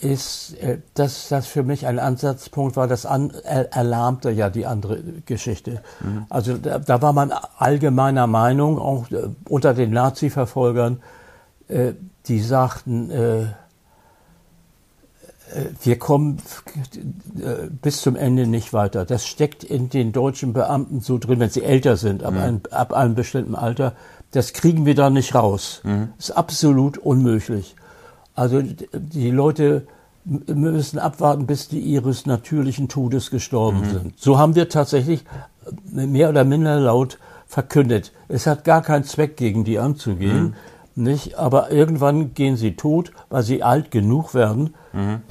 ist, äh, dass das für mich ein Ansatzpunkt war, das an, er, erlahmte ja die andere Geschichte. Mhm. Also da, da, war man allgemeiner Meinung, auch äh, unter den Nazi-Verfolgern, äh, die sagten, äh, wir kommen äh, bis zum Ende nicht weiter. Das steckt in den deutschen Beamten so drin, wenn sie älter sind, ab, mhm. einem, ab einem bestimmten Alter. Das kriegen wir da nicht raus. Mhm. ist absolut unmöglich. Also die Leute müssen abwarten, bis die ihres natürlichen Todes gestorben mhm. sind. So haben wir tatsächlich mehr oder minder laut verkündet. Es hat gar keinen Zweck, gegen die anzugehen. Nicht? Aber irgendwann gehen sie tot, weil sie alt genug werden. Mhm.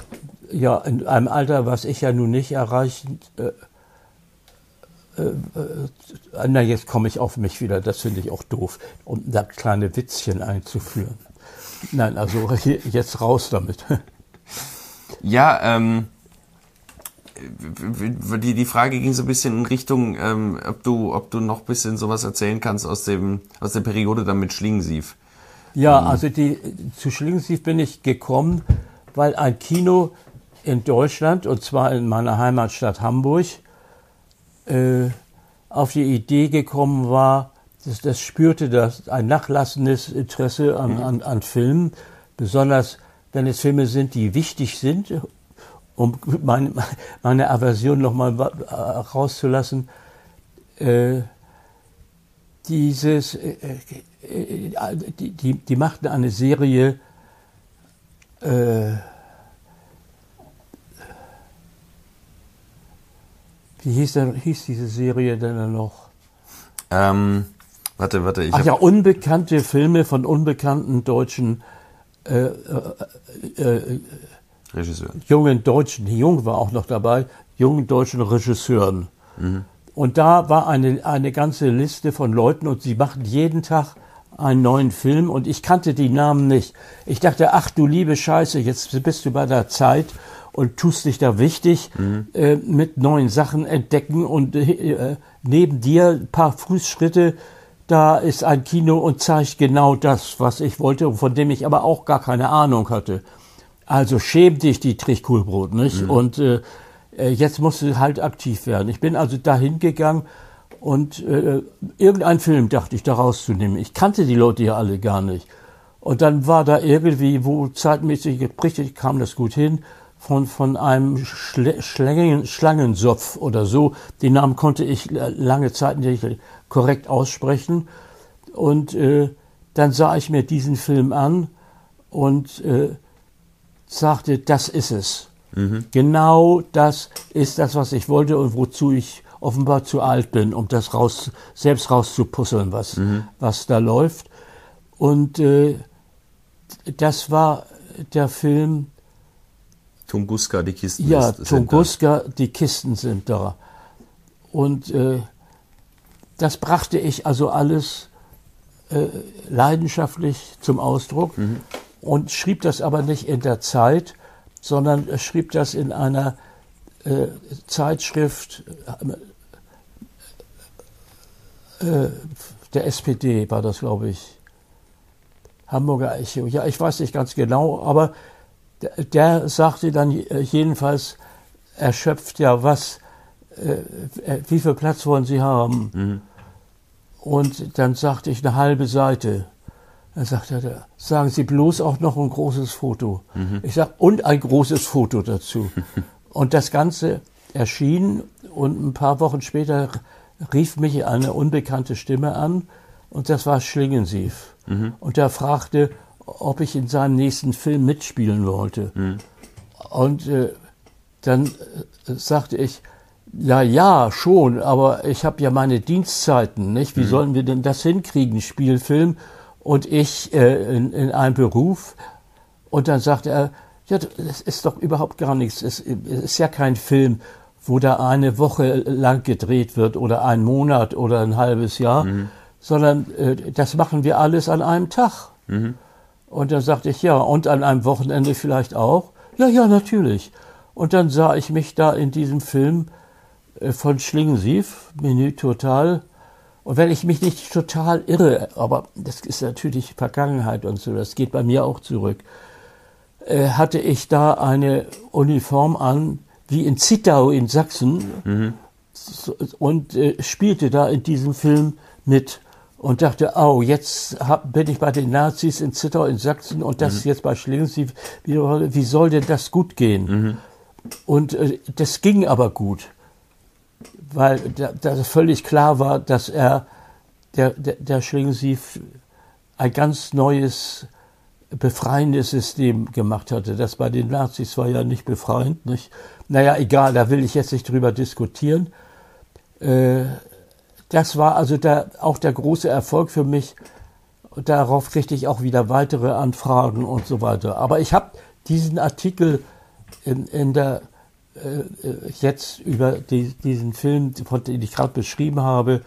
Ja, in einem Alter, was ich ja nun nicht erreichen. Äh, äh, äh, na, jetzt komme ich auf mich wieder, das finde ich auch doof, um da kleine Witzchen einzuführen. Nein, also <laughs> jetzt raus damit. Ja, ähm, die, die Frage ging so ein bisschen in Richtung, ähm, ob du, ob du noch ein bisschen sowas erzählen kannst aus dem, aus der Periode dann mit Schlingensief. Ja, ähm. also die, zu Schlingensief bin ich gekommen, weil ein Kino in Deutschland, und zwar in meiner Heimatstadt Hamburg, äh, auf die Idee gekommen war, das, das spürte das ein nachlassendes Interesse an, mhm. an, an Filmen, besonders wenn es Filme sind, die wichtig sind, um meine, meine Aversion nochmal rauszulassen, äh, dieses, äh, äh, die, die, die, machten eine Serie, äh, wie hieß, denn, hieß diese Serie denn noch? Ähm, warte, warte. Ich Ach ja, unbekannte Filme von unbekannten deutschen äh, äh, äh, Regisseur. jungen deutschen, jung war auch noch dabei, jungen deutschen Regisseuren. Mhm. Und da war eine, eine ganze Liste von Leuten und sie machten jeden Tag einen neuen Film und ich kannte die Namen nicht. Ich dachte, ach du liebe Scheiße, jetzt bist du bei der Zeit und tust dich da wichtig mhm. äh, mit neuen Sachen entdecken und äh, neben dir ein paar Fußschritte da ist ein Kino und zeigt genau das, was ich wollte, von dem ich aber auch gar keine Ahnung hatte. Also schäm dich, die Trichkohlbrot, nicht? Mhm. Und äh, äh, jetzt musst du halt aktiv werden. Ich bin also dahin gegangen und äh, irgendein Film dachte ich da rauszunehmen. Ich kannte die Leute ja alle gar nicht. Und dann war da irgendwie, wo zeitmäßig richtig kam das gut hin, von, von einem Schle Schlangen, Schlangensopf oder so. Den Namen konnte ich lange Zeit nicht korrekt aussprechen. Und äh, dann sah ich mir diesen Film an und äh, sagte, das ist es. Mhm. Genau das ist das, was ich wollte und wozu ich offenbar zu alt bin, um das raus, selbst rauszupuzzeln, was, mhm. was da läuft. Und äh, das war der Film Tunguska, die Kisten. Ja, ist, Tunguska, die Kisten sind da. Und äh, das brachte ich also alles äh, leidenschaftlich zum Ausdruck mhm. und schrieb das aber nicht in der Zeit, sondern schrieb das in einer äh, Zeitschrift äh, äh der SPD, war das, glaube ich. Hamburger Echo. Ja, ich weiß nicht ganz genau, aber der sagte dann jedenfalls erschöpft, ja, was, äh, äh, wie viel Platz wollen Sie haben? Mhm. Und dann sagte ich eine halbe Seite. Dann sagte er, sagen Sie bloß auch noch ein großes Foto. Mhm. Ich sag, und ein großes Foto dazu. <laughs> und das Ganze erschien und ein paar Wochen später rief mich eine unbekannte Stimme an und das war Schlingensief. Mhm. Und er fragte, ob ich in seinem nächsten Film mitspielen wollte. Mhm. Und äh, dann äh, sagte ich, ja, ja, schon, aber ich habe ja meine Dienstzeiten, nicht? Wie mhm. sollen wir denn das hinkriegen, Spielfilm und ich äh, in, in einem Beruf? Und dann sagte er, ja, das ist doch überhaupt gar nichts. Es, es ist ja kein Film, wo da eine Woche lang gedreht wird oder ein Monat oder ein halbes Jahr, mhm. sondern äh, das machen wir alles an einem Tag. Mhm. Und dann sagte ich, ja, und an einem Wochenende vielleicht auch? Ja, ja, natürlich. Und dann sah ich mich da in diesem Film äh, von Schlingensief, Menü Total. Und wenn ich mich nicht total irre, aber das ist natürlich Vergangenheit und so, das geht bei mir auch zurück, äh, hatte ich da eine Uniform an, wie in Zittau in Sachsen, mhm. und äh, spielte da in diesem Film mit und dachte, oh, jetzt hab, bin ich bei den Nazis in Zittau in Sachsen und das Mhm. jetzt bei Schlingensief. Wie, wie soll denn das gut gehen? Mhm. Und äh, das ging aber gut, weil da, da völlig klar war, dass er, der, der, der Schlingensief, ein ganz neues, befreiendes System gemacht hatte. Das bei den Nazis war ja nicht befreiend. Nicht? Naja, egal, da will ich jetzt nicht drüber diskutieren. Äh, das war also der, auch der große Erfolg für mich. Darauf kriegte ich auch wieder weitere Anfragen und so weiter. Aber ich habe diesen Artikel in, in der äh, äh, jetzt über die, diesen Film, dem ich gerade beschrieben habe,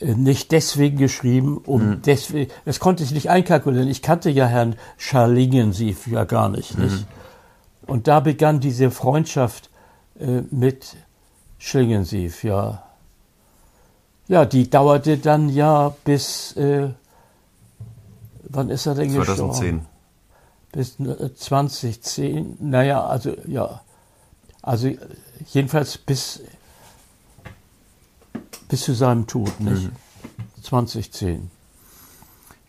nicht deswegen geschrieben, um deswegen, das konnte ich nicht einkalkulieren. Ich kannte ja Herrn Scharlingensief ja gar nicht, nicht? Und da begann diese Freundschaft äh, mit Schlingensief, ja. Ja, die dauerte dann ja bis, äh, wann ist er denn 2010. gestorben? Bis äh, 2010, naja, also ja, also jedenfalls bis, bis zu seinem Tod, nicht? 2010.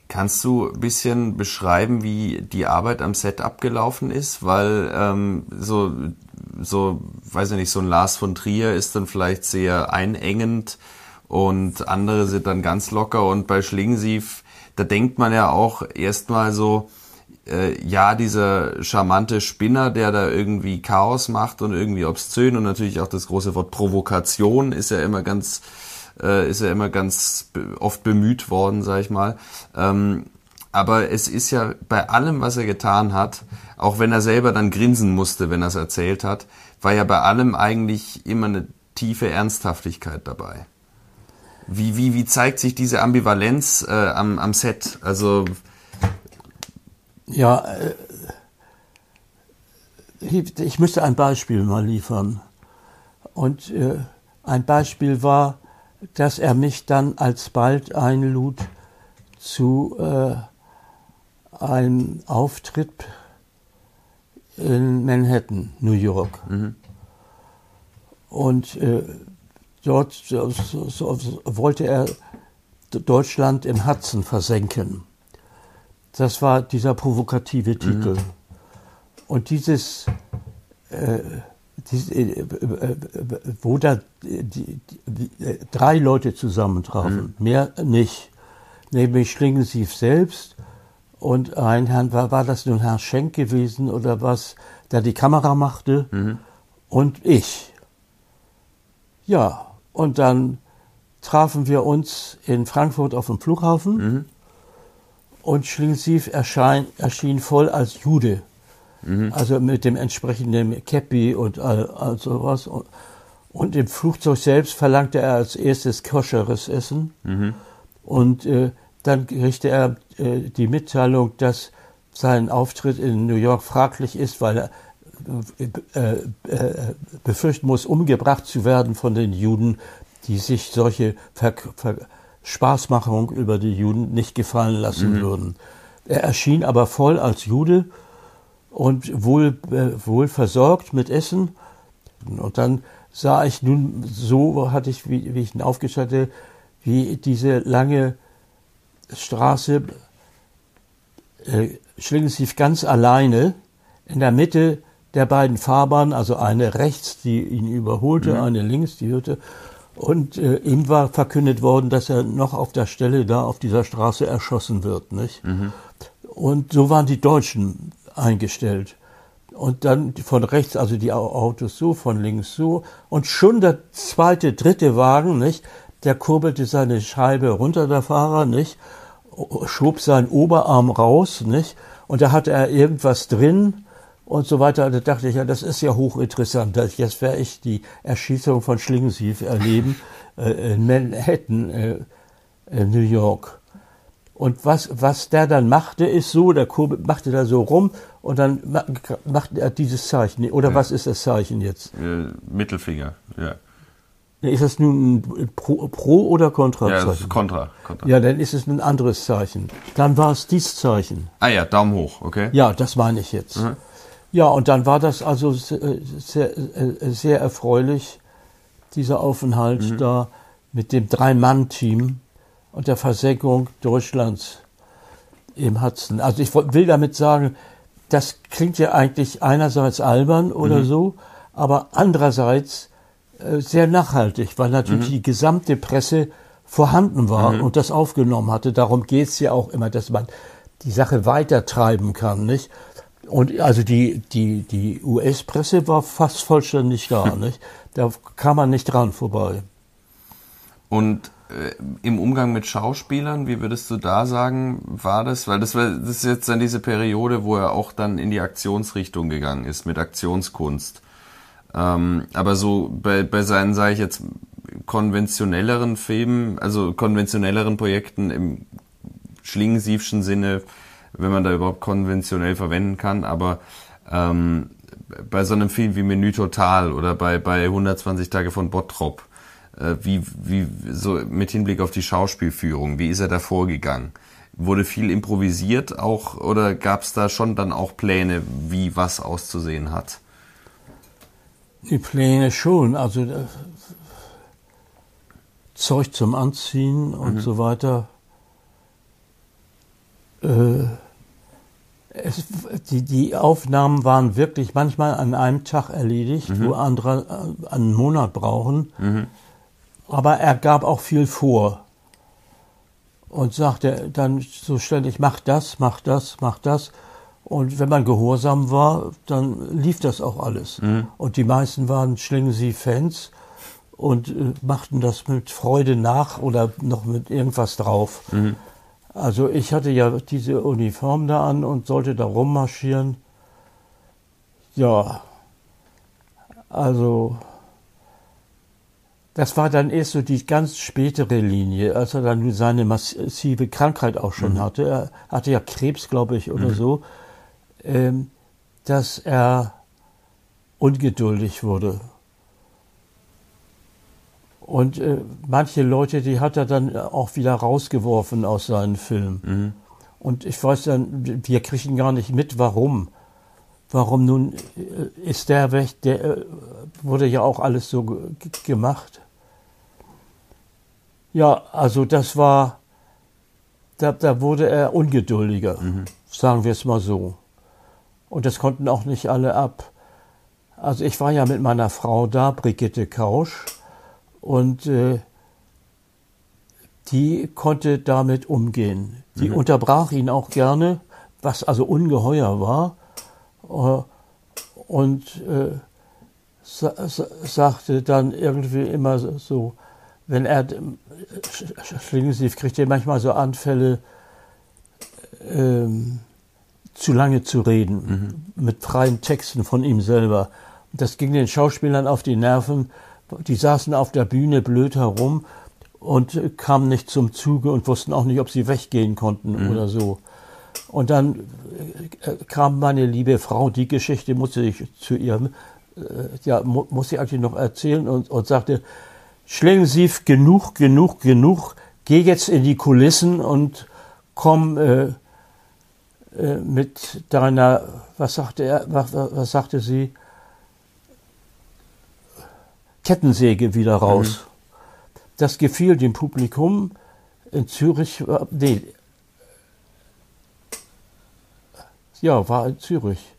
Kannst du ein bisschen beschreiben, wie die Arbeit am Set abgelaufen ist? Weil ähm, so, so, weiß ich nicht, so ein Lars von Trier ist dann vielleicht sehr einengend und andere sind dann ganz locker und bei Schlingensief, da denkt man ja auch erstmal so, äh, ja, dieser charmante Spinner, der da irgendwie Chaos macht und irgendwie obszön und natürlich auch das große Wort Provokation ist ja immer ganz, äh, ist ja immer ganz oft bemüht worden, sag ich mal. Ähm, aber es ist ja bei allem, was er getan hat, auch wenn er selber dann grinsen musste, wenn er es erzählt hat, war ja bei allem eigentlich immer eine tiefe Ernsthaftigkeit dabei. Wie, wie, wie zeigt sich diese Ambivalenz äh, am, am Set? Also Ja, äh, ich ich müsste ein Beispiel mal liefern. Und äh, ein Beispiel war, dass er mich dann alsbald einlud zu äh, einem Auftritt in Manhattan, New York. Und äh, dort so, so, wollte er Deutschland im Hudson versenken. Das war dieser provokative Titel. Und dieses, äh, dies, äh, äh, äh, wo da die, die, die, drei Leute zusammentrafen, mehr nicht, nämlich Schlingensief selbst und ein Herrn, war, war das nun Herr Schenk gewesen oder was, der die Kamera machte? Und ich. Ja, und dann trafen wir uns in Frankfurt auf dem Flughafen. Und Schlingensief erschien voll als Jude. Also mit dem entsprechenden Käppi und all, all sowas. Und, und im Flugzeug selbst verlangte er als erstes koscheres Essen. Und äh, dann kriegte er äh, die Mitteilung, dass sein Auftritt in New York fraglich ist, weil er äh, äh, befürchten muss, umgebracht zu werden von den Juden, die sich solche Ver Ver Spaßmachung über die Juden nicht gefallen lassen würden. Er erschien aber voll als Jude und wohl, äh, wohl versorgt mit Essen. Und dann sah ich nun, so hatte ich, wie, wie ich ihn aufgestellt hatte, wie diese lange Straße äh, Schlingensief ganz alleine in der Mitte der beiden Fahrbahnen, also eine rechts, die ihn überholte, eine links, die hörte. Und äh, ihm war verkündet worden, dass er noch auf der Stelle da auf dieser Straße erschossen wird. Nicht? Und so waren die Deutschen eingestellt. Und dann von rechts, also die Au- Autos so, von links so. Und schon der zweite, dritte Wagen, nicht? Der kurbelte seine Scheibe runter, der Fahrer, nicht? Schob seinen Oberarm raus, nicht? Und da hatte er irgendwas drin und so weiter. Da dachte ich, ja, das ist ja hochinteressant. Jetzt werde ich die Erschießung von Schlingensief erleben äh, in Manhattan, äh, in New York. Und was, was der dann machte, ist so, der kurbelt, machte da so rum und dann ma- machte er dieses Zeichen. Oder was ist das Zeichen jetzt? äh, Mittelfinger, ja. Ist das nun ein Pro, Pro oder Ja, das Kontrazeichen? ist Kontra. Kontra. Ja, dann ist es ein anderes Zeichen. Dann war es dieses Zeichen. Ah ja, Daumen hoch, okay. Ja, das meine ich jetzt. Ja, und dann war das also sehr, sehr, äh, sehr erfreulich, dieser Aufenthalt da mit dem Drei-Mann-Team. und der Versenkung Deutschlands im Hudson. Also ich will damit sagen, das klingt ja eigentlich einerseits albern oder mhm. so, aber andererseits äh, sehr nachhaltig, weil natürlich mhm. die gesamte Presse vorhanden war mhm. und das aufgenommen hatte. Darum geht es ja auch immer, dass man die Sache weitertreiben kann, nicht? Und also die, die, die US-Presse war fast vollständig da, <laughs> nicht? Da kam man nicht dran vorbei. Und im Umgang mit Schauspielern, wie würdest du da sagen, war das? Weil das, war, das ist jetzt dann diese Periode, wo er auch dann in die Aktionsrichtung gegangen ist, mit Aktionskunst. Ähm, aber so bei, bei seinen, sage ich jetzt, konventionelleren Filmen, also konventionelleren Projekten im schlingensiefschen Sinne, wenn man da überhaupt konventionell verwenden kann, aber ähm, bei so einem Film wie Menü Total oder bei, bei 120 Tage von Bottrop, äh, wie, wie so mit Hinblick auf die Schauspielführung, wie ist er da vorgegangen? Wurde viel improvisiert auch oder gab es da schon dann auch Pläne, wie was auszusehen hat? Die Pläne schon, also äh, Zeug zum Anziehen und mhm. so weiter. Äh, es, die, die Aufnahmen waren wirklich manchmal an einem Tag erledigt, mhm. wo andere äh, einen Monat brauchen. Mhm. Aber er gab auch viel vor und sagte dann so ständig, mach das, mach das, mach das. Und wenn man gehorsam war, dann lief das auch alles. Mhm. Und die meisten waren Schlingensief-Fans und äh, machten das mit Freude nach oder noch mit irgendwas drauf. Mhm. Also ich hatte ja diese Uniform da an und sollte da rummarschieren. Ja, also das war dann erst so die ganz spätere Linie, als er dann seine massive Krankheit auch schon mhm. hatte. Er hatte ja Krebs, glaube ich, oder mhm. so, ähm, dass er ungeduldig wurde. Und äh, manche Leute, die hat er dann auch wieder rausgeworfen aus seinen Filmen. Mhm. Und ich weiß dann, wir kriegen gar nicht mit, warum. Warum nun äh, ist der weg? Der äh, wurde ja auch alles so gemacht. Ja, also das war, da, da wurde er ungeduldiger, mhm. sagen wir es mal so. Und das konnten auch nicht alle ab. Also ich war ja mit meiner Frau da, Brigitte Kausch, und äh, die konnte damit umgehen. Die mhm. unterbrach ihn auch gerne, was also ungeheuer war. Äh, und äh, sa sagte dann irgendwie immer so, wenn er, Schlingensief kriegt er manchmal so Anfälle, ähm, zu lange zu reden, mhm. mit freien Texten von ihm selber. Das ging den Schauspielern auf die Nerven. Die saßen auf der Bühne blöd herum und kamen nicht zum Zuge und wussten auch nicht, ob sie weggehen konnten mhm. oder so. Und dann äh, kam meine liebe Frau, die Geschichte musste ich zu ihr, äh, ja, mu muss ich eigentlich noch erzählen und, und sagte, Schlingensief, genug, genug, genug, geh jetzt in die Kulissen und komm äh, äh, mit deiner, was sagte er, was, was sagte sie, Kettensäge wieder raus. Mhm. Das gefiel dem Publikum in Zürich, nee, ja, war in Zürich.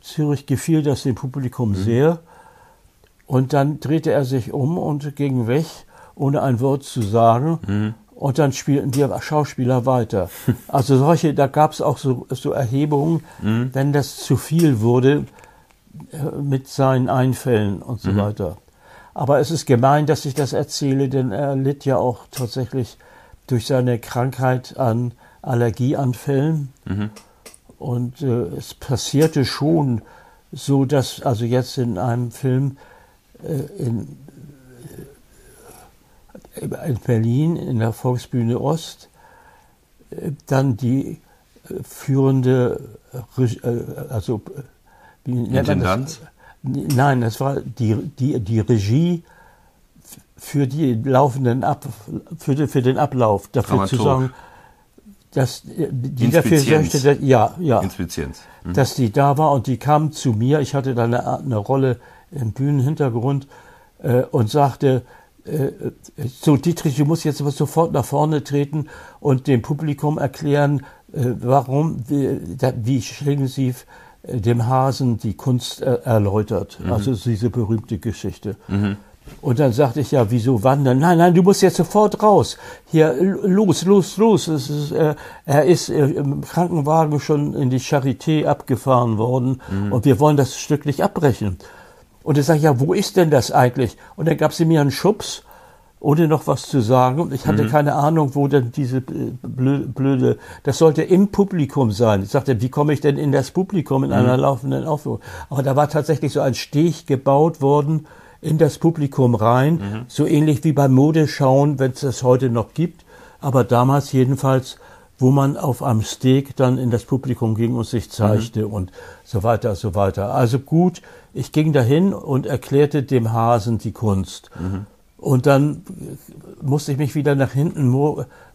Zürich gefiel das dem Publikum mhm. sehr. Und dann drehte er sich um und ging weg, ohne ein Wort zu sagen. Mhm. Und dann spielten die Schauspieler weiter. <laughs> Also solche, da gab es auch so, so Erhebungen, mhm. wenn das zu viel wurde äh, mit seinen Einfällen und so mhm. weiter. Aber es ist gemein, dass ich das erzähle, denn er litt ja auch tatsächlich durch seine Krankheit an Allergieanfällen. Mhm. Und äh, es passierte schon so, dass also jetzt in einem Film in, äh, in Berlin in der Volksbühne Ost äh, dann die äh, führende, also wie man das? Nein, es war die, die, die Regie für die laufenden Ab, für, die, für den Ablauf, dafür Dramaturg. zu sagen, dass die dafür sorgte, ja, ja, mhm. dass die da war und die kam zu mir. Ich hatte da eine, eine Rolle im Bühnenhintergrund äh, und sagte, äh, so Dietrich, du musst jetzt aber sofort nach vorne treten und dem Publikum erklären, äh, warum, wie, wie Schlingensief äh, dem Hasen die Kunst erläutert. Mhm. Also diese berühmte Geschichte. Mhm. Und dann sagte ich, ja, wieso wandern? Nein, nein, du musst jetzt sofort raus. Hier, los, los, los. Ist, äh, er ist äh, im Krankenwagen schon in die Charité abgefahren worden mhm. und wir wollen das Stück nicht abbrechen. Und ich sage, ja, wo ist denn das eigentlich? Und dann gab sie mir einen Schubs, ohne noch was zu sagen. Und ich hatte mhm. keine Ahnung, wo denn diese blöde, blöde, das sollte im Publikum sein. Ich sagte, wie komme ich denn in das Publikum in mhm. einer laufenden Aufführung? Aber da war tatsächlich so ein Steg gebaut worden, in das Publikum rein, mhm. so ähnlich wie beim Modeschauen, wenn es das heute noch gibt, aber damals jedenfalls, wo man auf einem Steg dann in das Publikum ging und sich zeigte mhm. und so weiter, so weiter. Also gut, ich ging dahin und erklärte dem Hasen die Kunst. Mhm. Und dann musste ich mich wieder nach hinten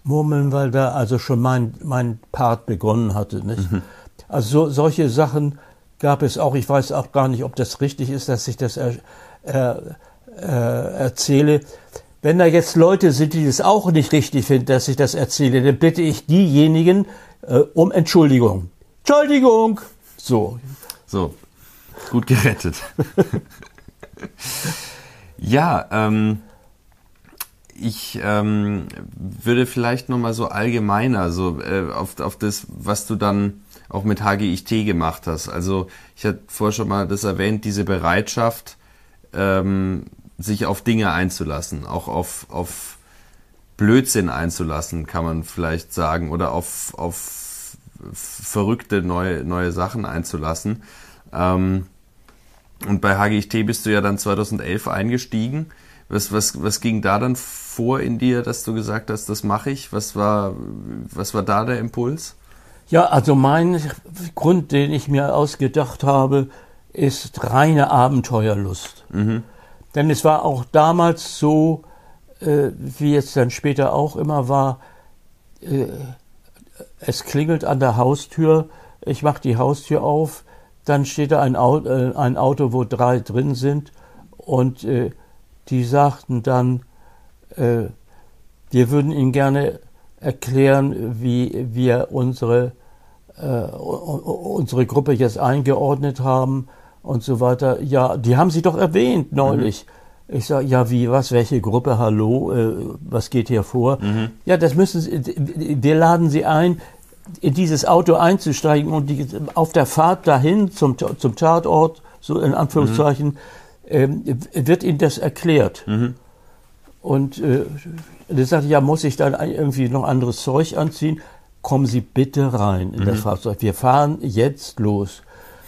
murmeln, weil da also schon mein, mein Part begonnen hatte. Nicht? Mhm. Also so, solche Sachen gab es auch. Ich weiß auch gar nicht, ob das richtig ist, dass ich das er, äh, äh, erzähle. Wenn da jetzt Leute sind, die das auch nicht richtig finden, dass ich das erzähle, dann bitte ich diejenigen äh, um Entschuldigung. Entschuldigung! So. So, gut gerettet. ja, ähm, ich ähm, würde vielleicht nochmal so allgemeiner, so äh, auf, auf das, was du dann auch mit HGIT gemacht hast. Also ich hatte vorher schon mal das erwähnt, diese Bereitschaft, ähm, sich auf Dinge einzulassen, auch auf, auf Blödsinn einzulassen, kann man vielleicht sagen, oder auf, auf verrückte neue, neue Sachen einzulassen. Ähm, und bei HGIT bist du ja dann 2011 eingestiegen. Was, was, was ging da dann vor in dir, dass du gesagt hast, das mache ich? Was war, was war da der Impuls? Ja, also mein Grund, den ich mir ausgedacht habe, ist reine Abenteuerlust. Mhm. Denn es war auch damals so, äh, wie es dann später auch immer war, äh, es klingelt an der Haustür, ich mache die Haustür auf, dann steht da ein Auto, äh, ein Auto, wo drei drin sind. Und äh, die sagten dann, äh, wir würden Ihnen gerne erklären, wie wir unsere, äh, unsere Gruppe jetzt eingeordnet haben und so weiter. Ja, die haben Sie doch erwähnt neulich. Mhm. Ich sage, ja, wie, was, welche Gruppe, hallo, äh, was geht hier vor? Mhm. Ja, das müssen Sie, wir laden Sie ein, in dieses Auto einzusteigen und die, auf der Fahrt dahin zum, zum Tatort, so in Anführungszeichen, mhm. ähm, wird Ihnen das erklärt. Mhm. Und äh, er sagte, ja, muss ich dann irgendwie noch anderes Zeug anziehen? Kommen Sie bitte rein in mhm. das Fahrzeug. Wir fahren jetzt los.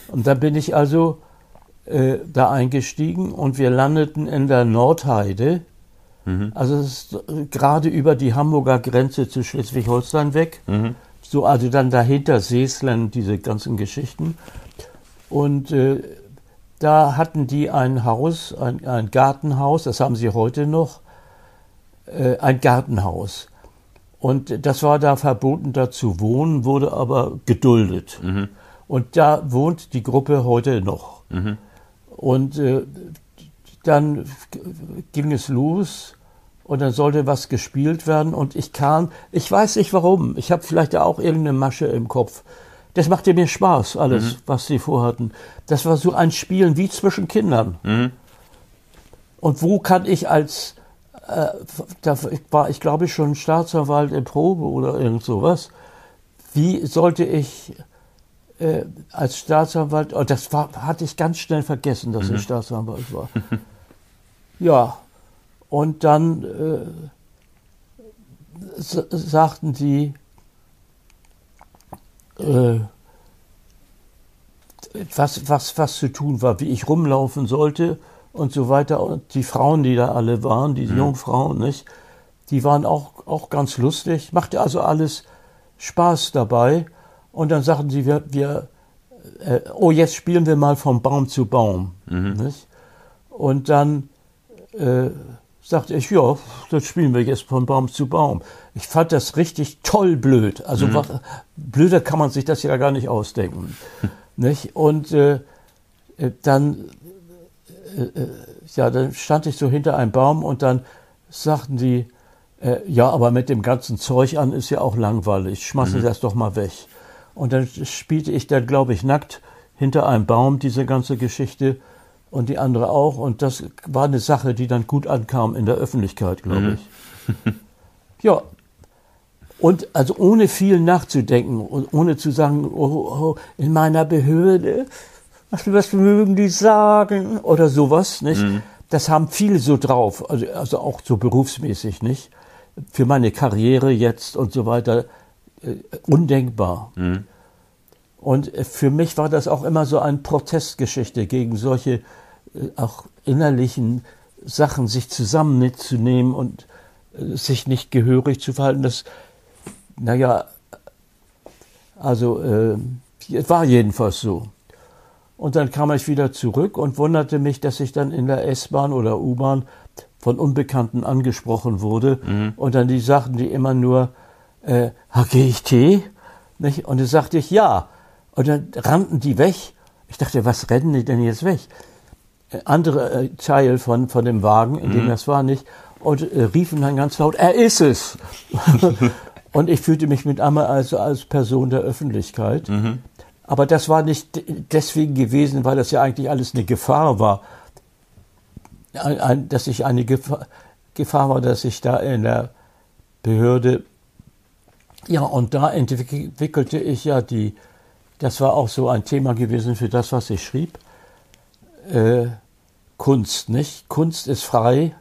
Und da bin ich also äh, da eingestiegen und wir landeten in der Nordheide. Mhm. Also gerade über die Hamburger Grenze zu Schleswig-Holstein weg. Mhm. So, also dann dahinter Seeslen, diese ganzen Geschichten. Und äh, da hatten die ein Haus, ein, ein, Gartenhaus, das haben sie heute noch, äh, ein Gartenhaus. Und das war da verboten, da zu wohnen, wurde aber geduldet. Mhm. Und da wohnt die Gruppe heute noch. Mhm. Und äh, dann ging es los und dann sollte was gespielt werden und ich kam, ich weiß nicht warum, ich habe vielleicht auch irgendeine Masche im Kopf. Das machte mir Spaß, alles, mhm. was sie vorhatten. Das war so ein Spielen wie zwischen Kindern. Mhm. Und wo kann ich als, äh, da war ich glaube ich schon Staatsanwalt in Probe oder irgend sowas, wie sollte ich äh, als Staatsanwalt, oh, das war, hatte ich ganz schnell vergessen, dass mhm. ich Staatsanwalt war. <laughs> ja, und dann äh, sagten sie, äh, was, was, was zu tun war, wie ich rumlaufen sollte und so weiter. Und die Frauen, die da alle waren, die mhm. jungen Frauen, nicht, die waren auch, auch ganz lustig, machte also alles Spaß dabei. Und dann sagten sie, wir, wir äh, oh, jetzt spielen wir mal von Baum zu Baum. Mhm. Und dann äh, sagte ich, ja, das spielen wir jetzt von Baum zu Baum. Ich fand das richtig toll blöd. Also mhm. was, blöder kann man sich das ja gar nicht ausdenken. <laughs> nicht? Und äh, äh dann, äh, äh, ja, dann stand ich so hinter einem Baum und dann sagten die, äh, ja, aber mit dem ganzen Zeug an ist ja auch langweilig, schmeiße mhm. das doch mal weg. Und dann spielte ich dann, glaube ich, nackt hinter einem Baum diese ganze Geschichte und die andere auch. Und das war eine Sache, die dann gut ankam in der Öffentlichkeit, glaube mhm. ich. <laughs> ja. Und also ohne viel nachzudenken und ohne zu sagen, oh, oh, in meiner Behörde, was, was mögen die sagen oder sowas, nicht? Mhm. Das haben viele so drauf, also, also auch so berufsmäßig, nicht? Für meine Karriere jetzt und so weiter, undenkbar. Mhm. Und für mich war das auch immer so eine Protestgeschichte gegen solche äh, auch innerlichen Sachen, sich zusammenzunehmen und äh, sich nicht gehörig zu verhalten. Das, naja, also äh, war jedenfalls so. Und dann kam ich wieder zurück und wunderte mich, dass ich dann in der S-Bahn oder U-Bahn von Unbekannten angesprochen wurde. Mhm. Und dann die sagten die immer nur, äh, gehe ich Tee? Nicht? Und dann sagte ich, ja. Und dann rannten die weg. Ich dachte, was rennen die denn jetzt weg? Äh, andere äh, Teil von, von dem Wagen, in dem mhm. das war, nicht. Und äh, riefen dann ganz laut, er ist es. <laughs> und ich fühlte mich mit einmal also als Person der Öffentlichkeit. Mhm. Aber das war nicht deswegen gewesen, weil das ja eigentlich alles eine Gefahr war. Ein, ein, dass ich eine Gefahr, Gefahr war, dass ich da in der Behörde, ja, und da entwickelte ich ja die, das war auch so ein Thema gewesen für das, was ich schrieb. Äh, Kunst, nicht? Kunst ist frei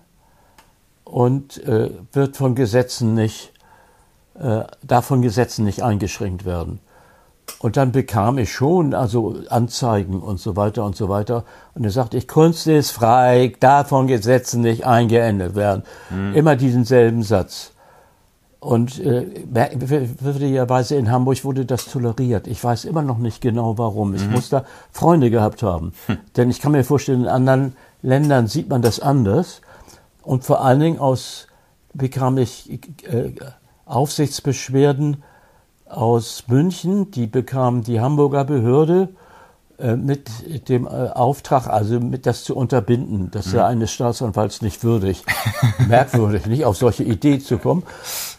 und äh, wird von Gesetzen nicht, äh, darf von Gesetzen nicht eingeschränkt werden. Und dann bekam ich schon also Anzeigen und so weiter und so weiter. Und er sagte ich, Kunst ist frei, darf von Gesetzen nicht eingeendet werden. Mhm. Immer diesen selben Satz. Und äh, würdigerweise in Hamburg wurde das toleriert. Ich weiß immer noch nicht genau warum. Ich mhm. muss da Freunde gehabt haben. Hm. Denn ich kann mir vorstellen, in anderen Ländern sieht man das anders. Und vor allen Dingen aus bekam ich äh, Aufsichtsbeschwerden aus München. Die bekam die Hamburger Behörde äh, mit dem äh, Auftrag, also mit das zu unterbinden. Das ist ja mhm. eines Staatsanwalts nicht würdig, <laughs> merkwürdig, nicht auf solche Idee zu kommen.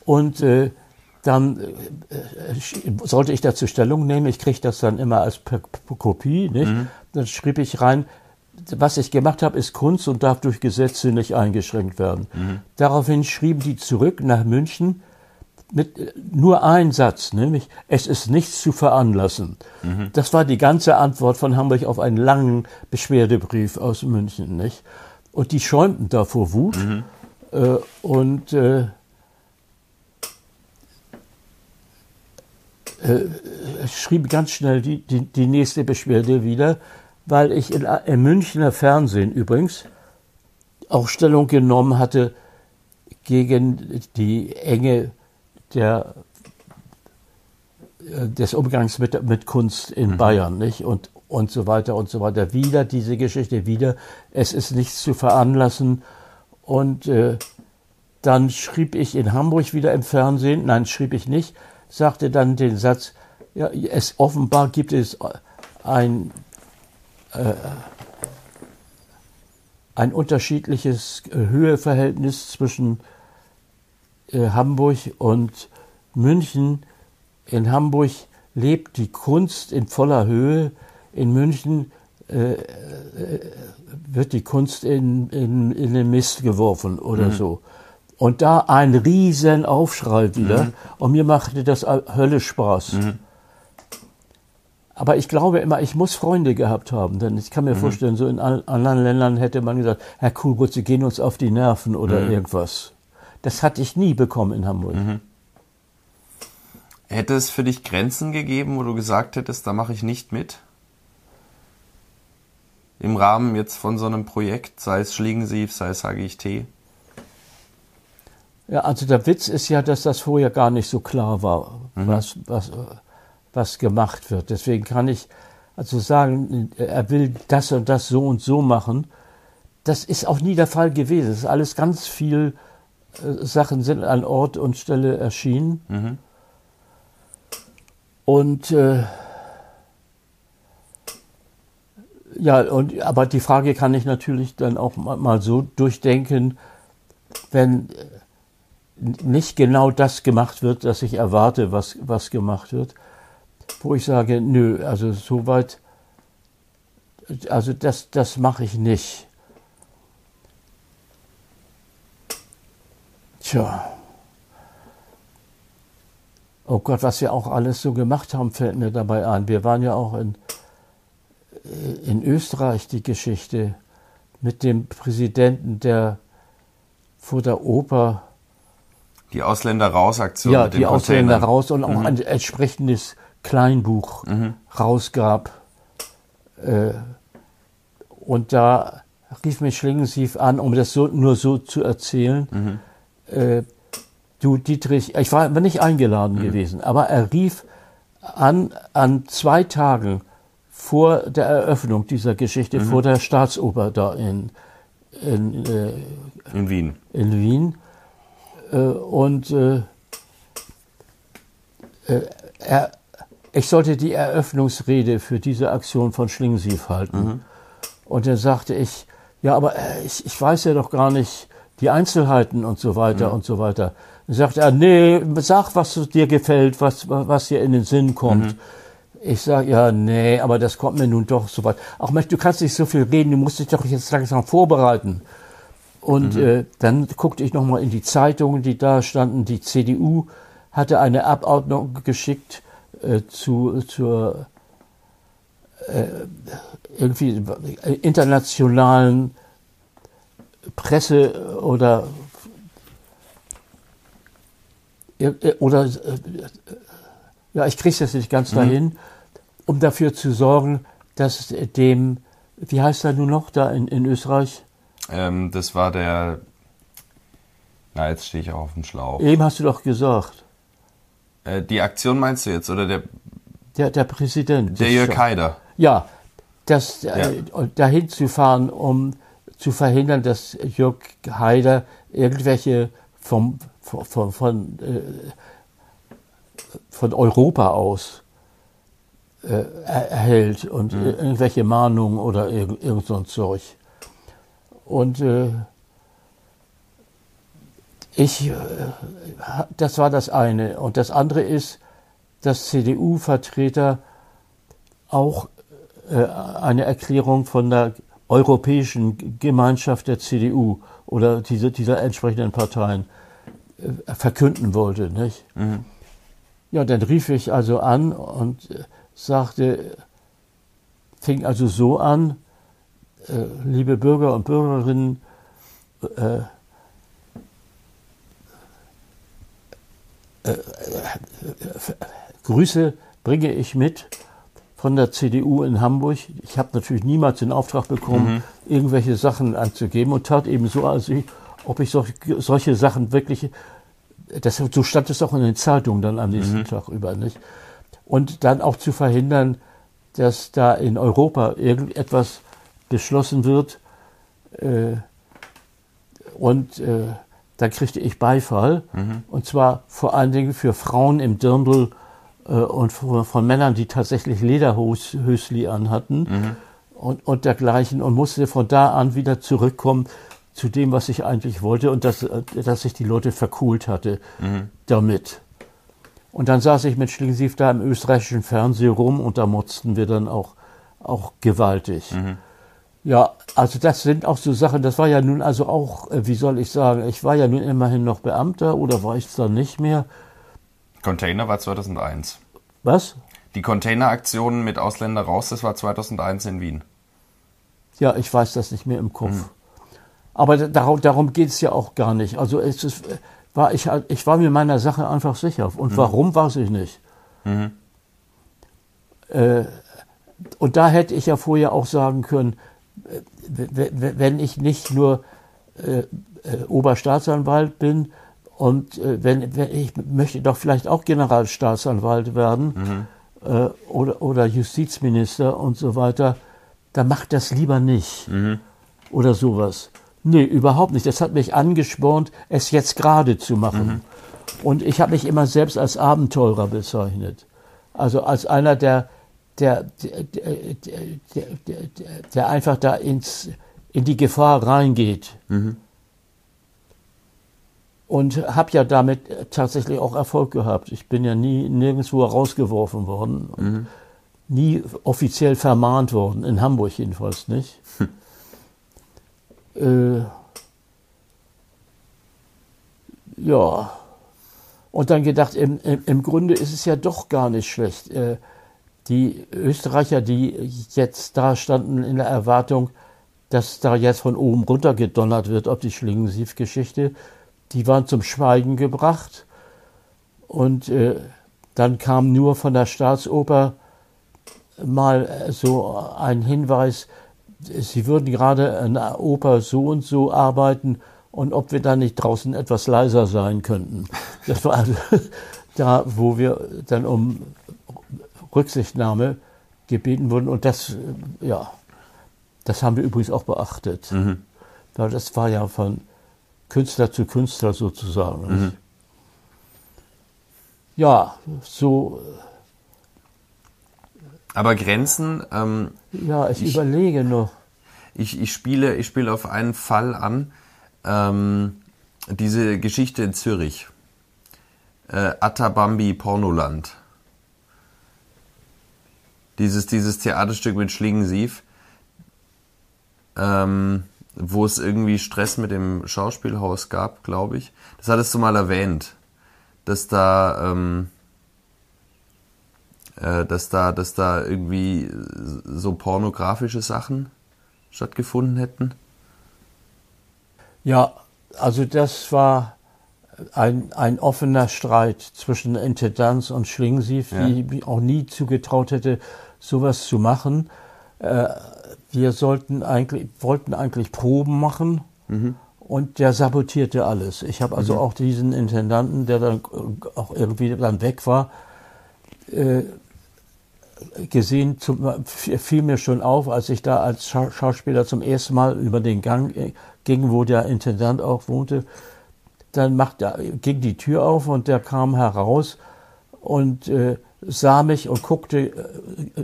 Und äh, dann äh, sollte ich dazu Stellung nehmen. Ich kriege das dann immer als P P Kopie. Nicht? Mhm. Dann schrieb ich rein, was ich gemacht habe, ist Kunst und darf durch Gesetze nicht eingeschränkt werden. Mhm. Daraufhin schrieben die zurück nach München, mit nur ein Satz, nämlich es ist nichts zu veranlassen. Mhm. Das war die ganze Antwort von Hamburg auf einen langen Beschwerdebrief aus München, nicht? Und die schäumten da vor Wut mhm. äh, und äh, äh, schrieb ganz schnell die, die, die, nächste Beschwerde wieder, weil ich in, im Münchner Fernsehen übrigens auch Stellung genommen hatte gegen die enge der, äh, des Umgangs mit, mit Kunst in mhm. Bayern, nicht? Und, und so weiter und so weiter. Wieder diese Geschichte, wieder, es ist nichts zu veranlassen. Und äh, dann schrieb ich in Hamburg wieder im Fernsehen, nein, schrieb ich nicht, sagte dann den Satz, ja, es offenbar gibt es ein, äh, ein unterschiedliches Höheverhältnis zwischen äh, Hamburg und München. In Hamburg lebt die Kunst in voller Höhe. In München äh, äh wird die Kunst in, in, in den Mist geworfen oder mhm. so. Und da ein riesen Aufschrei wieder. Mhm. Und mir machte das Hölle Spaß. Mhm. Aber ich glaube immer, ich muss Freunde gehabt haben, denn ich kann mir mhm. vorstellen, so in anderen Ländern hätte man gesagt, Herr Kuhlbrütz, Sie gehen uns auf die Nerven oder mhm. irgendwas. Das hatte ich nie bekommen in Hamburg. Mhm. Hätte es für dich Grenzen gegeben, wo du gesagt hättest, da mache ich nicht mit? Im Rahmen jetzt von so einem Projekt, sei es Schlingensief, sei es HGIT? Ja, also der Witz ist ja, dass das vorher gar nicht so klar war, mhm. was, was, was gemacht wird. Deswegen kann ich also sagen, er will das und das so und so machen. Das ist auch nie der Fall gewesen. Es ist alles ganz viel äh, Sachen sind an Ort und Stelle erschienen. Mhm. Und äh, ja, und, aber die Frage kann ich natürlich dann auch mal so durchdenken, wenn nicht genau das gemacht wird, das ich erwarte, was, was gemacht wird, wo ich sage, nö, also soweit, also das, das mache ich nicht. Tja. Oh Gott, was wir auch alles so gemacht haben, fällt mir dabei ein. Wir waren ja auch in, in Österreich, die Geschichte, mit dem Präsidenten, der vor der Oper. Die Ausländer raus Aktion. Ja, die Ausländer raus und auch mhm. ein entsprechendes Kleinbuch mhm. rausgab. Äh, und da rief mich Schlingensief an, um das so, nur so zu erzählen. Mhm. Äh, du Dietrich, ich war nicht eingeladen mhm. gewesen, aber er rief an, an zwei Tagen vor der Eröffnung dieser Geschichte, mhm. vor der Staatsoper da in, in, äh, in Wien. In Wien. Äh, und äh, äh er, ich sollte die Eröffnungsrede für diese Aktion von Schlingensief halten. Mhm. Und dann sagte ich, ja, aber ich, ich weiß ja doch gar nicht die Einzelheiten und so weiter mhm. und so weiter. Dann sagt er, nee, sag, was dir gefällt, was, was dir in den Sinn kommt. Mhm. Ich sage, ja, nee, aber das kommt mir nun doch so weit. Auch Mensch, du kannst nicht so viel reden, du musst dich doch jetzt langsam vorbereiten. Und mhm. äh, dann guckte ich nochmal in die Zeitungen, die da standen. Die CDU hatte eine Abordnung geschickt äh, zu, zur äh, irgendwie internationalen Presse oder oder ja, ich kriege es nicht ganz mhm. dahin, um dafür zu sorgen, dass dem, wie heißt er nun noch da in, in Österreich? Ähm, das war der, na jetzt stehe ich auch auf dem Schlauch. Eben hast du doch gesagt. Äh, die Aktion meinst du jetzt oder der? Der, der Präsident. Der Jörg Haider. Ja, das, ja. Äh, dahin zu fahren, um zu verhindern, dass Jörg Haider irgendwelche vom, von, von, von, äh, von Europa aus äh, erhält und mhm. irgendwelche Mahnungen oder irgend, irgend so ein Zeug. Und äh, ich, äh, das war das eine. Und das andere ist, dass CDU-Vertreter auch äh, eine Erklärung von der Europäischen Gemeinschaft der CDU oder diese, dieser entsprechenden Parteien äh, verkünden wollte. Nicht? Mhm. Ja, dann rief ich also an und sagte, fing also so an, äh, liebe Bürger und Bürgerinnen, äh, äh, Grüße bringe ich mit von der CDU in Hamburg. Ich habe natürlich niemals den Auftrag bekommen, mhm. irgendwelche Sachen anzugeben und tat eben so, als ich, ob ich solche, solche Sachen wirklich, das, so stand es auch in den Zeitungen dann am nächsten mhm. Tag über, nicht? Und dann auch zu verhindern, dass da in Europa irgendetwas beschlossen wird. Äh, und äh, da kriegte ich Beifall. Mhm. Und zwar vor allen Dingen für Frauen im Dirndl äh, und von, von, Männern, die tatsächlich Lederhösli anhatten mhm. und, und dergleichen und musste von da an wieder zurückkommen zu dem, was ich eigentlich wollte und dass, äh, dass ich die Leute verkohlt hatte mhm. damit. Und dann saß ich mit Schlingensief da im österreichischen Fernsehen rum und da motzten wir dann auch, auch gewaltig. Mhm. Ja, also das sind auch so Sachen, das war ja nun also auch, äh, wie soll ich sagen, ich war ja nun immerhin noch Beamter oder war ich es dann nicht mehr? Container war 2001. Was? Die Containeraktion mit Ausländer raus, das war 2001 in Wien. Ja, ich weiß das nicht mehr im Kopf. Mhm. Aber darum, darum geht es ja auch gar nicht. Also es ist, war ich, ich war mir meiner Sache einfach sicher. Und mhm. warum, weiß ich nicht. Mhm. Äh, und da hätte ich ja vorher auch sagen können, äh, wenn ich nicht nur äh, äh, Oberstaatsanwalt bin, und äh, wenn, wenn, ich möchte doch vielleicht auch Generalstaatsanwalt werden mhm. äh, oder, oder Justizminister und so weiter, dann macht das lieber nicht. Mhm. Oder sowas. Nee, überhaupt nicht. Das hat mich angespornt, es jetzt gerade zu machen. Mhm. Und ich habe mich immer selbst als Abenteurer bezeichnet. Also als einer, der, der, der, der, einfach da ins, in die Gefahr reingeht. Mhm und habe ja damit tatsächlich auch Erfolg gehabt. Ich bin ja nie nirgendwo rausgeworfen worden, mhm. nie offiziell vermahnt worden, in Hamburg jedenfalls nicht. Hm. Äh, ja, und dann gedacht, im, im, im, Grunde ist es ja doch gar nicht schlecht. Äh, die Österreicher, die jetzt da standen in der Erwartung, dass da jetzt von oben runter gedonnert wird auf die Schlingensief-Geschichte, die waren zum Schweigen gebracht. Und äh, dann kam nur von der Staatsoper mal so ein Hinweis, sie würden gerade an der Oper so und so arbeiten und ob wir da nicht draußen etwas leiser sein könnten. Das war also <laughs> da, wo wir dann um Rücksichtnahme gebeten wurden und das, ja, das haben wir übrigens auch beachtet. Mhm. Weil das war ja von Künstler zu Künstler sozusagen. Mhm. Ja, so. Aber Grenzen. Ähm, ja, ich, ich, überlege noch. Ich, ich, spiele, ich spiele auf einen Fall an. Ähm, diese Geschichte in Zürich. Äh, Atabambi Pornoland. Dieses, dieses Theaterstück mit Schlingensief. Ähm, wo es irgendwie Stress mit dem Schauspielhaus gab, glaube ich. Das hattest du mal erwähnt, dass da, ähm, äh, dass da, dass da irgendwie so pornografische Sachen stattgefunden hätten. Ja, also das war ein, ein offener Streit zwischen Intendanz und Schlingensief, ja. die auch nie zugetraut hätte, sowas zu machen. Äh, wir sollten eigentlich, wollten eigentlich Proben machen mhm. und der sabotierte alles. Ich habe also mhm. auch diesen Intendanten, der dann auch irgendwie dann weg war, äh, gesehen, zum, fiel mir schon auf, als ich da als Scha Schauspieler zum ersten Mal über den Gang äh, ging, wo der Intendant auch wohnte, dann macht, ging die Tür auf und der kam heraus und äh, sah mich und guckte äh,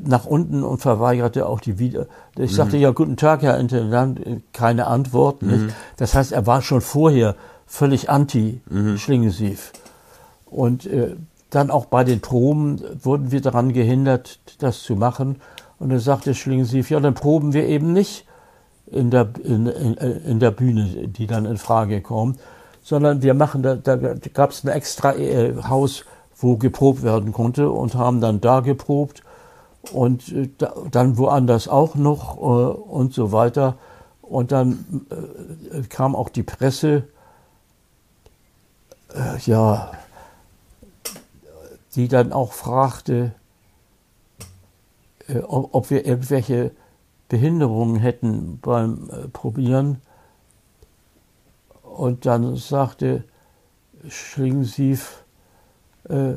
nach unten und verweigerte auch die wieder. Ich mhm. sagte, ja, guten Tag, Herr Intendant, keine Antwort. Mhm. Das heißt, er war schon vorher völlig anti-Schlingensief. Mhm. Und äh, dann auch bei den Proben wurden wir daran gehindert, das zu machen. Und dann sagte Schlingensief, ja, dann proben wir eben nicht in der, in, in, in der Bühne, die dann in Frage kommt, sondern wir machen, da, da gab es ein extra äh, Haus, wo geprobt werden konnte und haben dann da geprobt und äh, da, dann woanders auch noch äh, und so weiter. Und dann äh, kam auch die Presse, äh, ja, die dann auch fragte, äh, ob, ob, wir irgendwelche Behinderungen hätten beim Probieren. Und dann sagte Schlingensief, äh,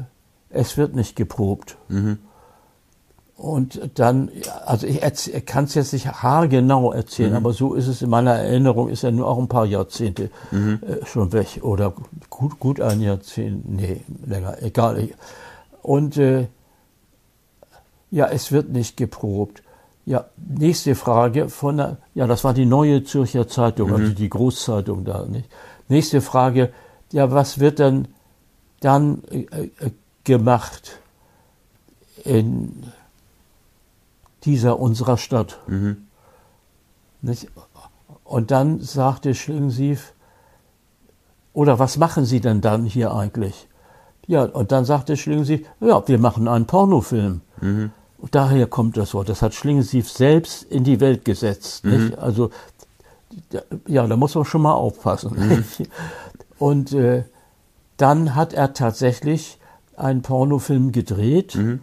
es wird nicht geprobt. Mhm. Und dann, also ich kann es jetzt nicht haargenau erzählen, mhm. aber so ist es in meiner Erinnerung, ist er nur auch ein paar Jahrzehnte mhm. äh, schon weg oder gut, gut ein Jahrzehnt, nee, länger, egal. Und äh, ja, es wird nicht geprobt. Ja, nächste Frage von der, ja, das war die neue Zürcher Zeitung, also mhm. die Großzeitung da, nicht? Nächste Frage, ja, was wird dann dann äh, äh, gemacht in dieser unserer Stadt. Mhm. Und dann sagte Schlingensief, oder was machen Sie denn dann hier eigentlich? Ja, und dann sagte Schlingensief, ja, wir machen einen Pornofilm. Mhm. Daher kommt das Wort. Das hat Schlingensief selbst in die Welt gesetzt. Mhm. Also, ja, da muss man schon mal aufpassen. Mhm. <laughs> Und äh, dann hat er tatsächlich einen Pornofilm gedreht. Mhm.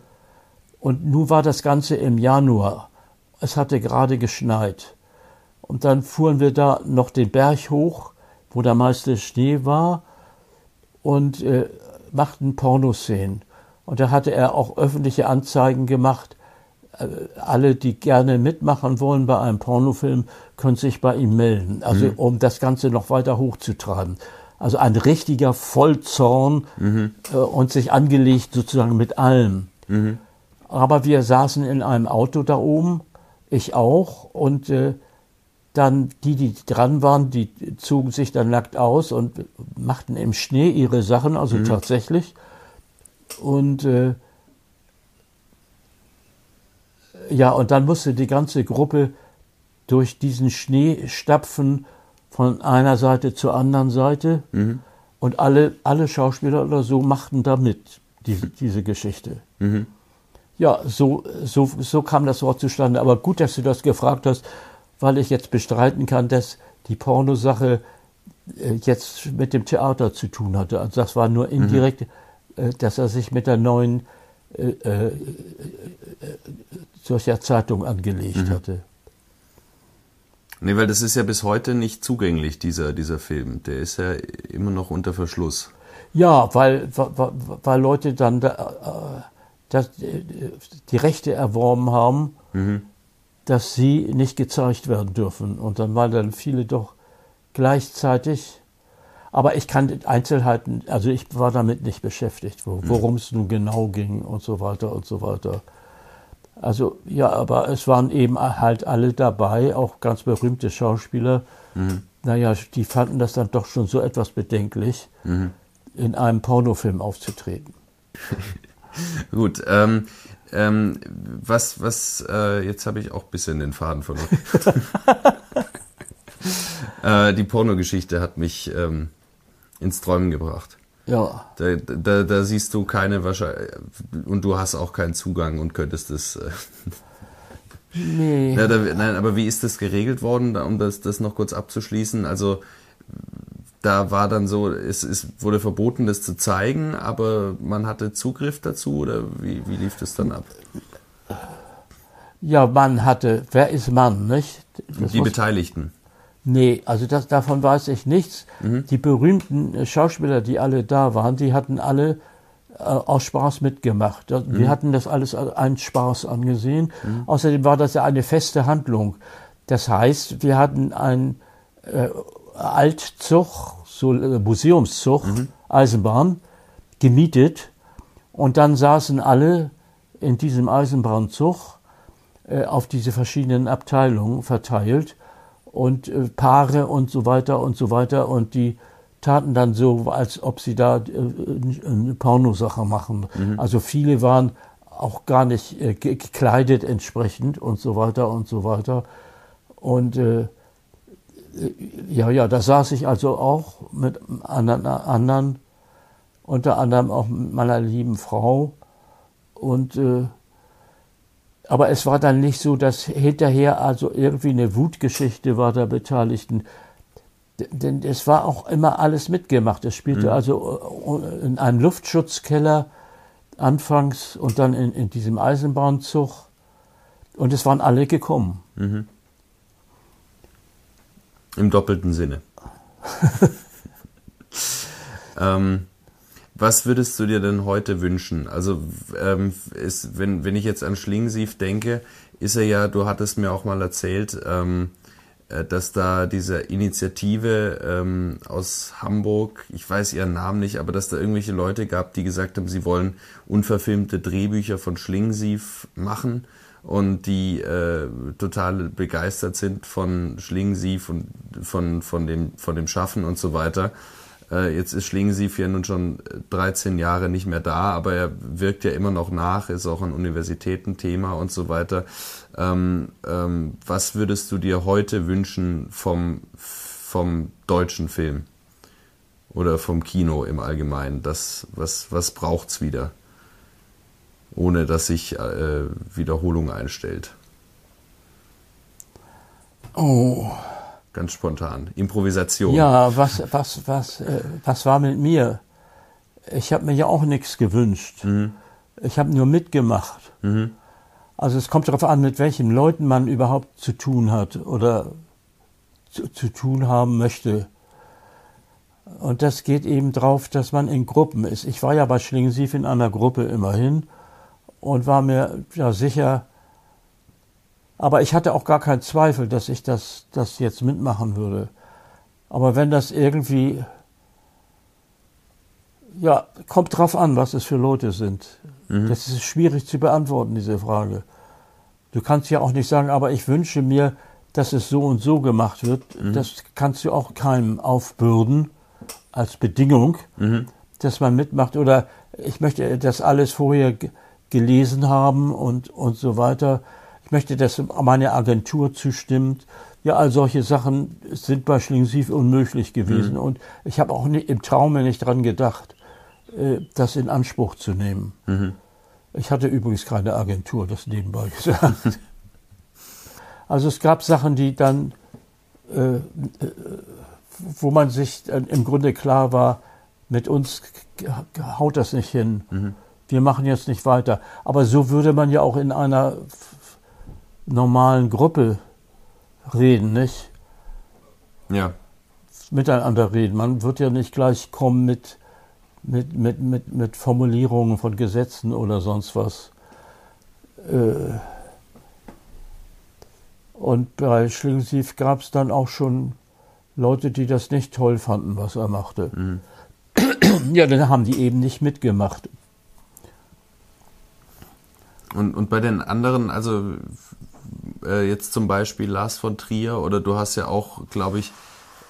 Und nun war das Ganze im Januar. Es hatte gerade geschneit. Und dann fuhren wir da noch den Berg hoch, wo der meiste Schnee war, und äh, machten Pornoszenen. Und da hatte er auch öffentliche Anzeigen gemacht. Äh, alle, die gerne mitmachen wollen bei einem Pornofilm, können sich bei ihm melden. Also mhm. um das Ganze noch weiter hochzutreiben. Also ein richtiger Vollzorn mhm. äh, und sich angelegt sozusagen mit allem. Mhm. Aber wir saßen in einem Auto da oben, ich auch, und äh, dann die, die dran waren, die zogen sich dann nackt aus und machten im Schnee ihre Sachen, also mhm. tatsächlich. Und äh, ja, und dann musste die ganze Gruppe durch diesen Schnee stapfen von einer Seite zur anderen Seite. Mhm. Und alle, alle Schauspieler oder so machten da mit, diese, diese Geschichte. Mhm. Ja, so, so, so kam das Wort zustande. Aber gut, dass du das gefragt hast, weil ich jetzt bestreiten kann, dass die Pornosache äh, jetzt mit dem Theater zu tun hatte. Also das war nur indirekt, mhm. Dass er sich mit der neuen äh, äh, solcher Zeitung angelegt mhm. hatte. Nee, weil das ist ja bis heute nicht zugänglich, dieser, dieser Film. Der ist ja immer noch unter Verschluss. Ja, weil, weil, weil Leute dann da, das, die Rechte erworben haben, mhm. dass sie nicht gezeigt werden dürfen. Und dann waren dann viele doch gleichzeitig. Aber ich kann Einzelheiten, also ich war damit nicht beschäftigt, mhm. worum es nun genau ging und so weiter und so weiter. Also ja, aber es waren eben halt alle dabei, auch ganz berühmte Schauspieler. Mhm. Naja, die fanden das dann doch schon so etwas bedenklich, mhm. in einem Pornofilm aufzutreten. <laughs> Gut, ähm, ähm, was, was, äh, jetzt habe ich auch ein bisschen den Faden verloren. <laughs> <laughs> äh, die Pornogeschichte hat mich ähm, ins Träumen gebracht. Ja. Da, da, da siehst du keine Wahrscheinlichkeit. Und du hast auch keinen Zugang und könntest es. Äh, nee. Ja, da, nein, aber wie ist das geregelt worden, um das, das noch kurz abzuschließen? Also da war dann so, es, es wurde verboten, das zu zeigen, aber man hatte Zugriff dazu oder wie, wie lief das dann ab? Ja, man hatte, wer ist Mann, nicht? Das die Beteiligten. Nee, also das, davon weiß ich nichts. Mhm. Die berühmten äh, Schauspieler, die alle da waren, die hatten alle äh, aus Spaß mitgemacht. Wir mhm. hatten das alles als einen Spaß angesehen. Mhm. Außerdem war das ja eine feste Handlung. Das heißt, wir hatten einen äh, Altzug, so äh, Museumszug, mhm. Eisenbahn, gemietet. Und dann saßen alle in diesem Eisenbahnzug äh, auf diese verschiedenen Abteilungen verteilt und äh, Paare und so weiter und so weiter und die taten dann so, als ob sie da äh, eine Pornosache machen. Mhm. Also viele waren auch gar nicht äh, gekleidet entsprechend und so weiter und so weiter. Und äh, äh ja, ja, da saß ich also auch mit anderen, anderen unter anderem auch mit meiner lieben Frau und äh, aber es war dann nicht so, dass hinterher also irgendwie eine Wutgeschichte war der Beteiligten. Denn es war auch immer alles mitgemacht. Es spielte mhm. also äh, in einem Luftschutzkeller anfangs und dann in, in diesem Eisenbahnzug. Und es waren alle gekommen. Mhm. Im doppelten Sinne. <laughs> ähm, was würdest du dir denn heute wünschen? Also ähm, ist, wenn, wenn ich jetzt an Schlingensief denke, ist er ja, du hattest mir auch mal erzählt, ähm, äh, dass da diese Initiative ähm, aus Hamburg, ich weiß ihren Namen nicht, aber dass da irgendwelche Leute gab, die gesagt haben, sie wollen unverfilmte Drehbücher von Schlingensief machen und die äh, total begeistert sind von Schlingensief und von, von, dem, von dem Schaffen und so weiter. Äh, jetzt ist Schlingensief ja nun schon 13 Jahre nicht mehr da, aber er wirkt ja immer noch nach, ist auch ein Universitätenthema und so weiter. Ähm, ähm, was würdest du dir heute wünschen vom, vom deutschen Film? Oder vom Kino im Allgemeinen? Das, was, was braucht's wieder? Ohne dass sich äh, Wiederholung einstellt. Oh. Ganz spontan. Improvisation. Ja, was, was, was, äh, was war mit mir? Ich habe mir ja auch nichts gewünscht. Mhm. Ich habe nur mitgemacht. Mhm. Also es kommt darauf an, mit welchen Leuten man überhaupt zu tun hat oder zu, zu tun haben möchte. Und das geht eben drauf, dass man in Gruppen ist. Ich war ja bei Schlingensief in einer Gruppe immerhin und war mir ja sicher, aber ich hatte auch gar keinen Zweifel, dass ich das, das jetzt mitmachen würde. Aber wenn das irgendwie, ja, kommt drauf an, was es für Leute sind. Mhm. Das ist schwierig zu beantworten, diese Frage. Du kannst ja auch nicht sagen, aber ich wünsche mir, dass es so und so gemacht wird, mhm. das kannst du auch keinem aufbürden als Bedingung, mhm. dass man mitmacht. Oder ich möchte das alles vorher gelesen haben und, und so weiter. Ich möchte, dass meine Agentur zustimmt. Ja, all solche Sachen sind bei Schlingensief unmöglich gewesen. Mhm. Und ich habe auch nicht, im Traume nicht dran gedacht, äh, das in Anspruch zu nehmen. Mhm. Ich hatte übrigens keine Agentur, das nebenbei <laughs> gesagt. also es gab Sachen, die dann, äh, äh, wo man sich im Grunde klar war, mit uns haut das nicht hin. Mhm. Wir machen jetzt nicht weiter. Aber so würde man ja auch in einer normalen Gruppe reden, nicht? Ja. Miteinander reden. Man wird ja nicht gleich kommen mit, mit, mit, mit, mit Formulierungen von Gesetzen oder sonst was. Äh, und bei Schlingensief gab es dann auch schon Leute, die das nicht toll fanden, was er machte. Mhm. Ja, dann haben die eben nicht mitgemacht. Und, und bei den anderen, also äh, jetzt zum Beispiel Lars von Trier oder du hast ja auch, glaube ich,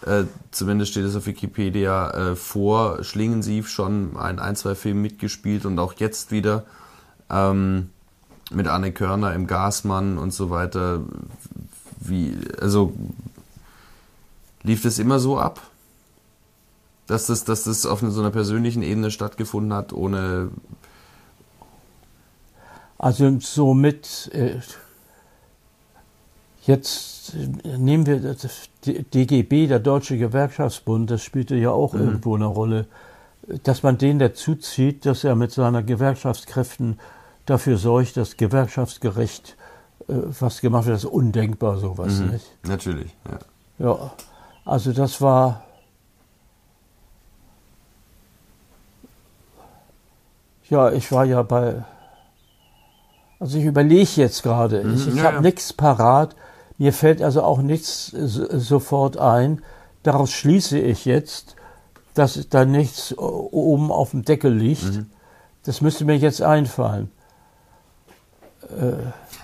äh, zumindest steht es auf Wikipedia, äh, vor Schlingensief schon ein, ein, zwei Filme mitgespielt und auch jetzt wieder ähm, mit Anne Körner im Gasmann und so weiter. Wie, also lief das immer so ab? Dass das, dass das auf so einer persönlichen Ebene stattgefunden hat, ohne. Also somit äh, Jetzt nehmen wir das DGB, der Deutsche Gewerkschaftsbund, das spielte ja auch mhm. irgendwo eine Rolle, dass man den dazu zieht, dass er mit seinen Gewerkschaftskräften dafür sorgt, dass gewerkschaftsgerecht äh, was gemacht wird, das ist undenkbar sowas, mhm. nicht? Natürlich, ja. Ja, also das war ja, ich war ja bei also ich überlege jetzt gerade, ich, mhm, ich ja, habe ja. nichts parat, mir fällt also auch nichts sofort ein. Daraus schließe ich jetzt, dass da nichts oben auf dem Deckel liegt. Mhm. Das müsste mir jetzt einfallen. Äh.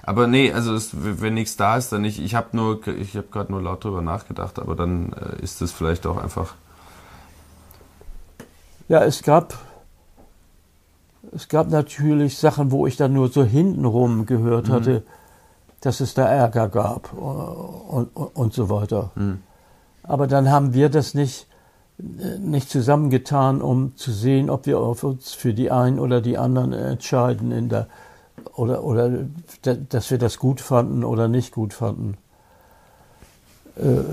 Aber nee, also es, wenn nichts da ist, dann nicht. Ich habe nur, ich habe gerade nur laut drüber nachgedacht, aber dann äh, ist es vielleicht auch einfach. Ja, es gab, es gab natürlich Sachen, wo ich dann nur so hintenrum gehört mhm. hatte dass es da Ärger gab und, und, und so weiter. Mhm. Aber dann haben wir das nicht, nicht zusammengetan, um zu sehen, ob wir uns für die einen oder die anderen entscheiden in der, oder, oder dass wir das gut fanden oder nicht gut fanden. Äh.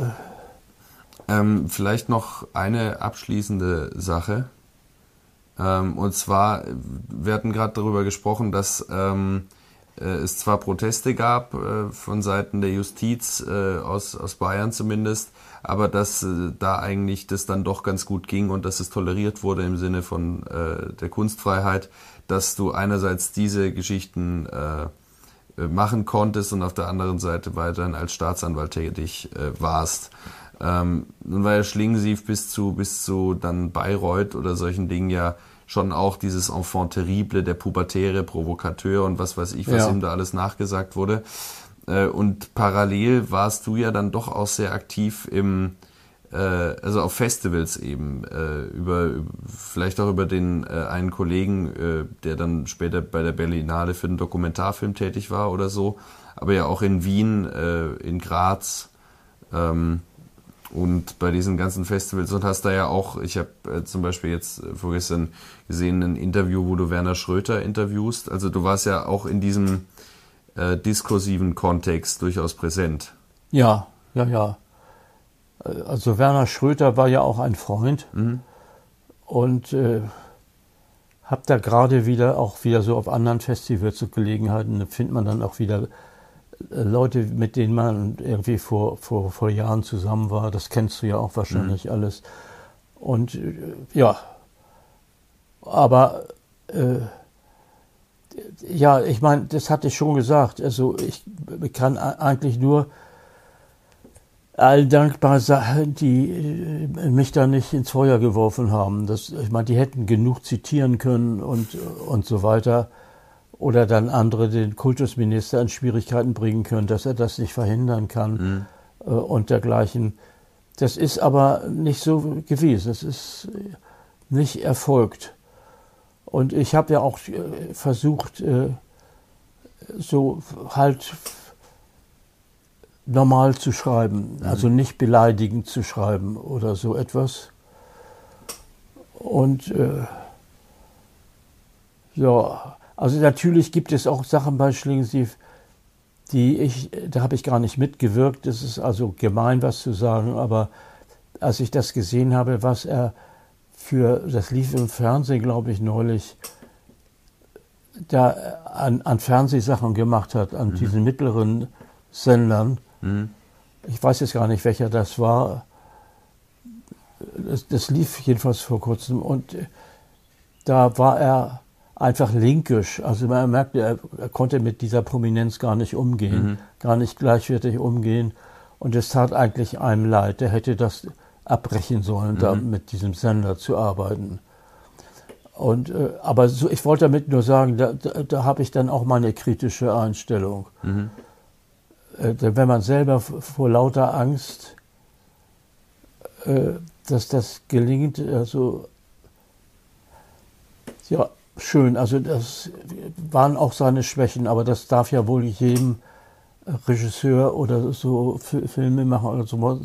Ähm, vielleicht noch eine abschließende Sache. Ähm, und zwar, wir hatten gerade darüber gesprochen, dass ähm, äh, es zwar Proteste gab äh, von Seiten der Justiz äh, aus, aus Bayern zumindest, aber dass da eigentlich das dann doch ganz gut ging und dass es toleriert wurde im Sinne von der Kunstfreiheit, dass du einerseits diese Geschichten machen konntest und auf der anderen Seite weiterhin als Staatsanwalt tätig warst. Ähm, nun war ja Schlingensief bis zu, bis zu dann Bayreuth oder solchen Dingen ja schon auch dieses Enfant terrible, der pubertäre Provokateur und was weiß ich, was ja. ihm da alles nachgesagt wurde. Äh, und parallel warst du ja dann doch auch sehr aktiv im, äh, also auf Festivals eben, äh, über, vielleicht auch über den einen Kollegen, der dann später bei der Berlinale für den Dokumentarfilm tätig war oder so, aber ja auch in Wien, in Graz, ähm, und bei diesen ganzen Festivals und hast da ja auch, ich habe äh, zum Beispiel jetzt äh, vorgestern gesehen ein Interview, wo du Werner Schröter interviewst. Also du warst ja auch in diesem äh, diskursiven Kontext durchaus präsent. Ja, ja, ja. Äh, also Werner Schröter war ja auch ein Freund mhm. und äh, habe da gerade wieder auch wieder so auf anderen Festivals und Gelegenheiten findet man dann auch wieder Leute, mit denen man irgendwie vor, vor, vor Jahren zusammen war, das kennst du ja auch wahrscheinlich mhm. alles. Und ja, aber äh, ja, ich meine, das hatte ich schon gesagt. Also ich kann eigentlich nur allen dankbar sein, die äh, mich da nicht ins Feuer geworfen haben. Das, ich meine, die hätten genug zitieren können und, und so weiter oder dann andere den Kultusminister in Schwierigkeiten bringen können, dass er das nicht verhindern kann. Mhm. äh, und dergleichen. Das ist aber nicht so gewesen. Es ist nicht erfolgt. Und ich habe ja auch äh, versucht, äh, so halt normal zu schreiben, mhm. also nicht beleidigend zu schreiben oder so etwas. Und äh, ja, also natürlich gibt es auch Sachen bei Schlingensief, die ich, da habe ich gar nicht mitgewirkt. Das ist also gemein, was zu sagen, aber als ich das gesehen habe, was er für, das lief im Fernsehen, glaube ich, neulich, da an, an Fernsehsachen gemacht hat, an mhm. diesen mittleren Sendern. Mhm. Ich weiß jetzt gar nicht, welcher das war. Das, das, lief jedenfalls vor kurzem und da war er einfach linkisch. Also man merkte, er, er konnte mit dieser Prominenz gar nicht umgehen, mhm. gar nicht gleichwertig umgehen. Und es tat eigentlich einem leid. Er hätte das abbrechen sollen, mhm. da mit diesem Sender zu arbeiten. Und, äh, aber so, ich wollte damit nur sagen, da, da, da habe ich dann auch meine kritische Einstellung. Mhm. Äh, wenn man selber vor lauter Angst, äh, dass das gelingt, also ja, schön. Also das waren auch seine Schwächen, aber das darf ja wohl jedem Regisseur oder so Filmemacher oder so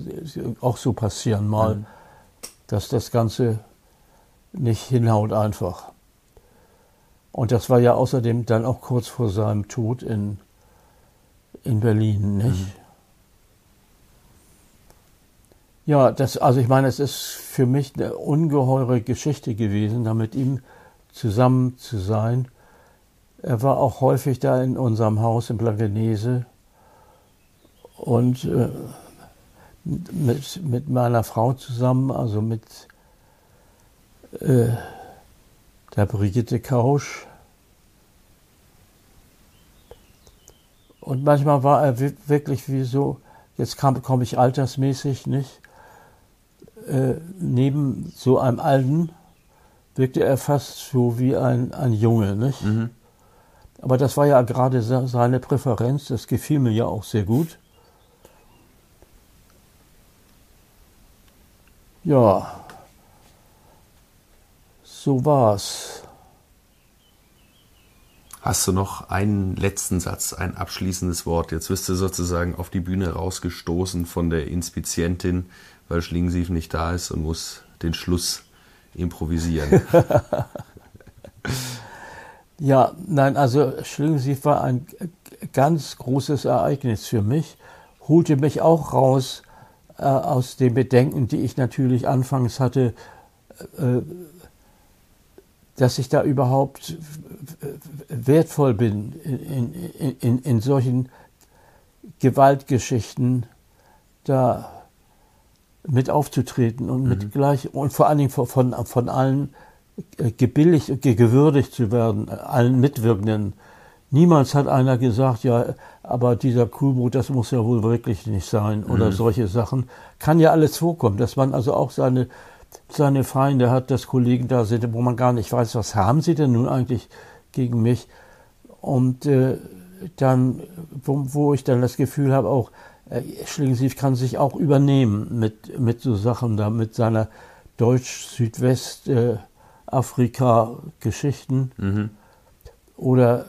auch so passieren mal, mhm. dass das Ganze nicht hinhaut einfach. Und das war ja außerdem dann auch kurz vor seinem Tod in, in Berlin, nicht? Mhm. Ja, das, also ich meine, es ist für mich eine ungeheure Geschichte gewesen, da mit ihm zusammen zu sein. Er war auch häufig da in unserem Haus in Blankenese und äh, mit, mit meiner Frau zusammen, also mit äh, der Brigitte Kausch. Und manchmal war er wirklich wie so, jetzt komme ich altersmäßig nicht, äh, neben so einem Alten wirkte er fast so wie ein, ein Junge, nicht? Mhm. Aber das war ja gerade seine Präferenz, das gefiel mir ja auch sehr gut. Ja, so war's. Hast du noch einen letzten Satz, ein abschließendes Wort? Jetzt wirst du sozusagen auf die Bühne rausgestoßen von der Inspizientin, weil Schlingensief nicht da ist und muss den Schluss improvisieren. <laughs> ja, nein, also Schlingensief war ein ganz großes Ereignis für mich, holte mich auch raus äh, aus den Bedenken, die ich natürlich anfangs hatte, äh, dass ich da überhaupt wertvoll bin in, in, in, in solchen Gewaltgeschichten da mit aufzutreten und mit mhm. gleich und vor allen Dingen von, von, von allen äh, gebilligt und gewürdigt zu werden, allen Mitwirkenden. Niemals hat einer gesagt, ja, aber dieser Kuhbrut, das muss ja wohl wirklich nicht sein oder mhm. solche Sachen. Kann ja alles vorkommen, dass man also auch seine, seine Feinde hat, dass Kollegen da sind, wo man gar nicht weiß, was haben sie denn nun eigentlich gegen mich. Und äh, dann, wo, wo ich dann das Gefühl habe, auch äh, Schlingensief kann sich auch übernehmen mit, mit so Sachen da, mit seiner Deutsch-Südwest-Afrika-Geschichten. Äh, mhm. Oder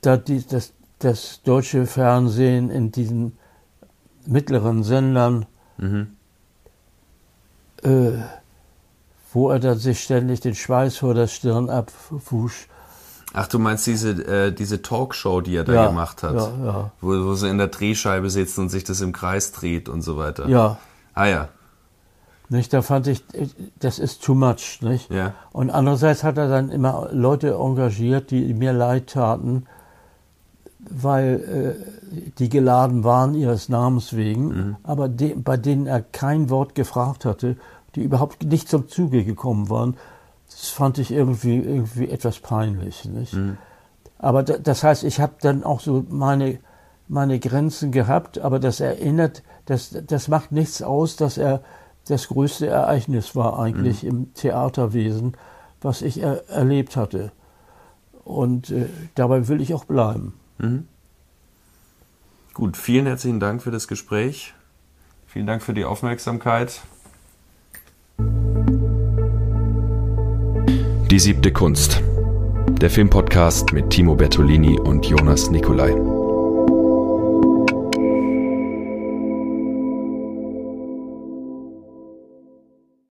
da die, das, das deutsche Fernsehen in diesen mittleren Sendern, mhm. äh, wo er dann sich ständig den Schweiß vor der Stirn abwusch. Ach, du meinst diese, äh, diese Talkshow, die er da ja, gemacht hat, ja, ja. Wo, wo sie in der Drehscheibe sitzt und sich das im Kreis dreht und so weiter. Ja. Ah ja. Nicht, da fand ich, das ist too much, nicht? Ja. Und andererseits hat er dann immer Leute engagiert, die mir leid taten, weil äh, die geladen waren ihres Namens wegen, mhm. aber de, bei denen er kein Wort gefragt hatte, die überhaupt nicht zum Zuge gekommen waren. Das fand ich irgendwie, irgendwie etwas peinlich. Nicht? Mhm. Aber da, das heißt, ich habe dann auch so meine, meine Grenzen gehabt, aber das erinnert, das, das macht nichts aus, dass er das größte Ereignis war eigentlich mhm. im Theaterwesen, was ich er, erlebt hatte. Und äh, dabei will ich auch bleiben. Mhm. Gut, vielen herzlichen Dank für das Gespräch. Vielen Dank für die Aufmerksamkeit. Die siebte Kunst. Der Filmpodcast mit Timo Bertolini und Jonas Nicolai.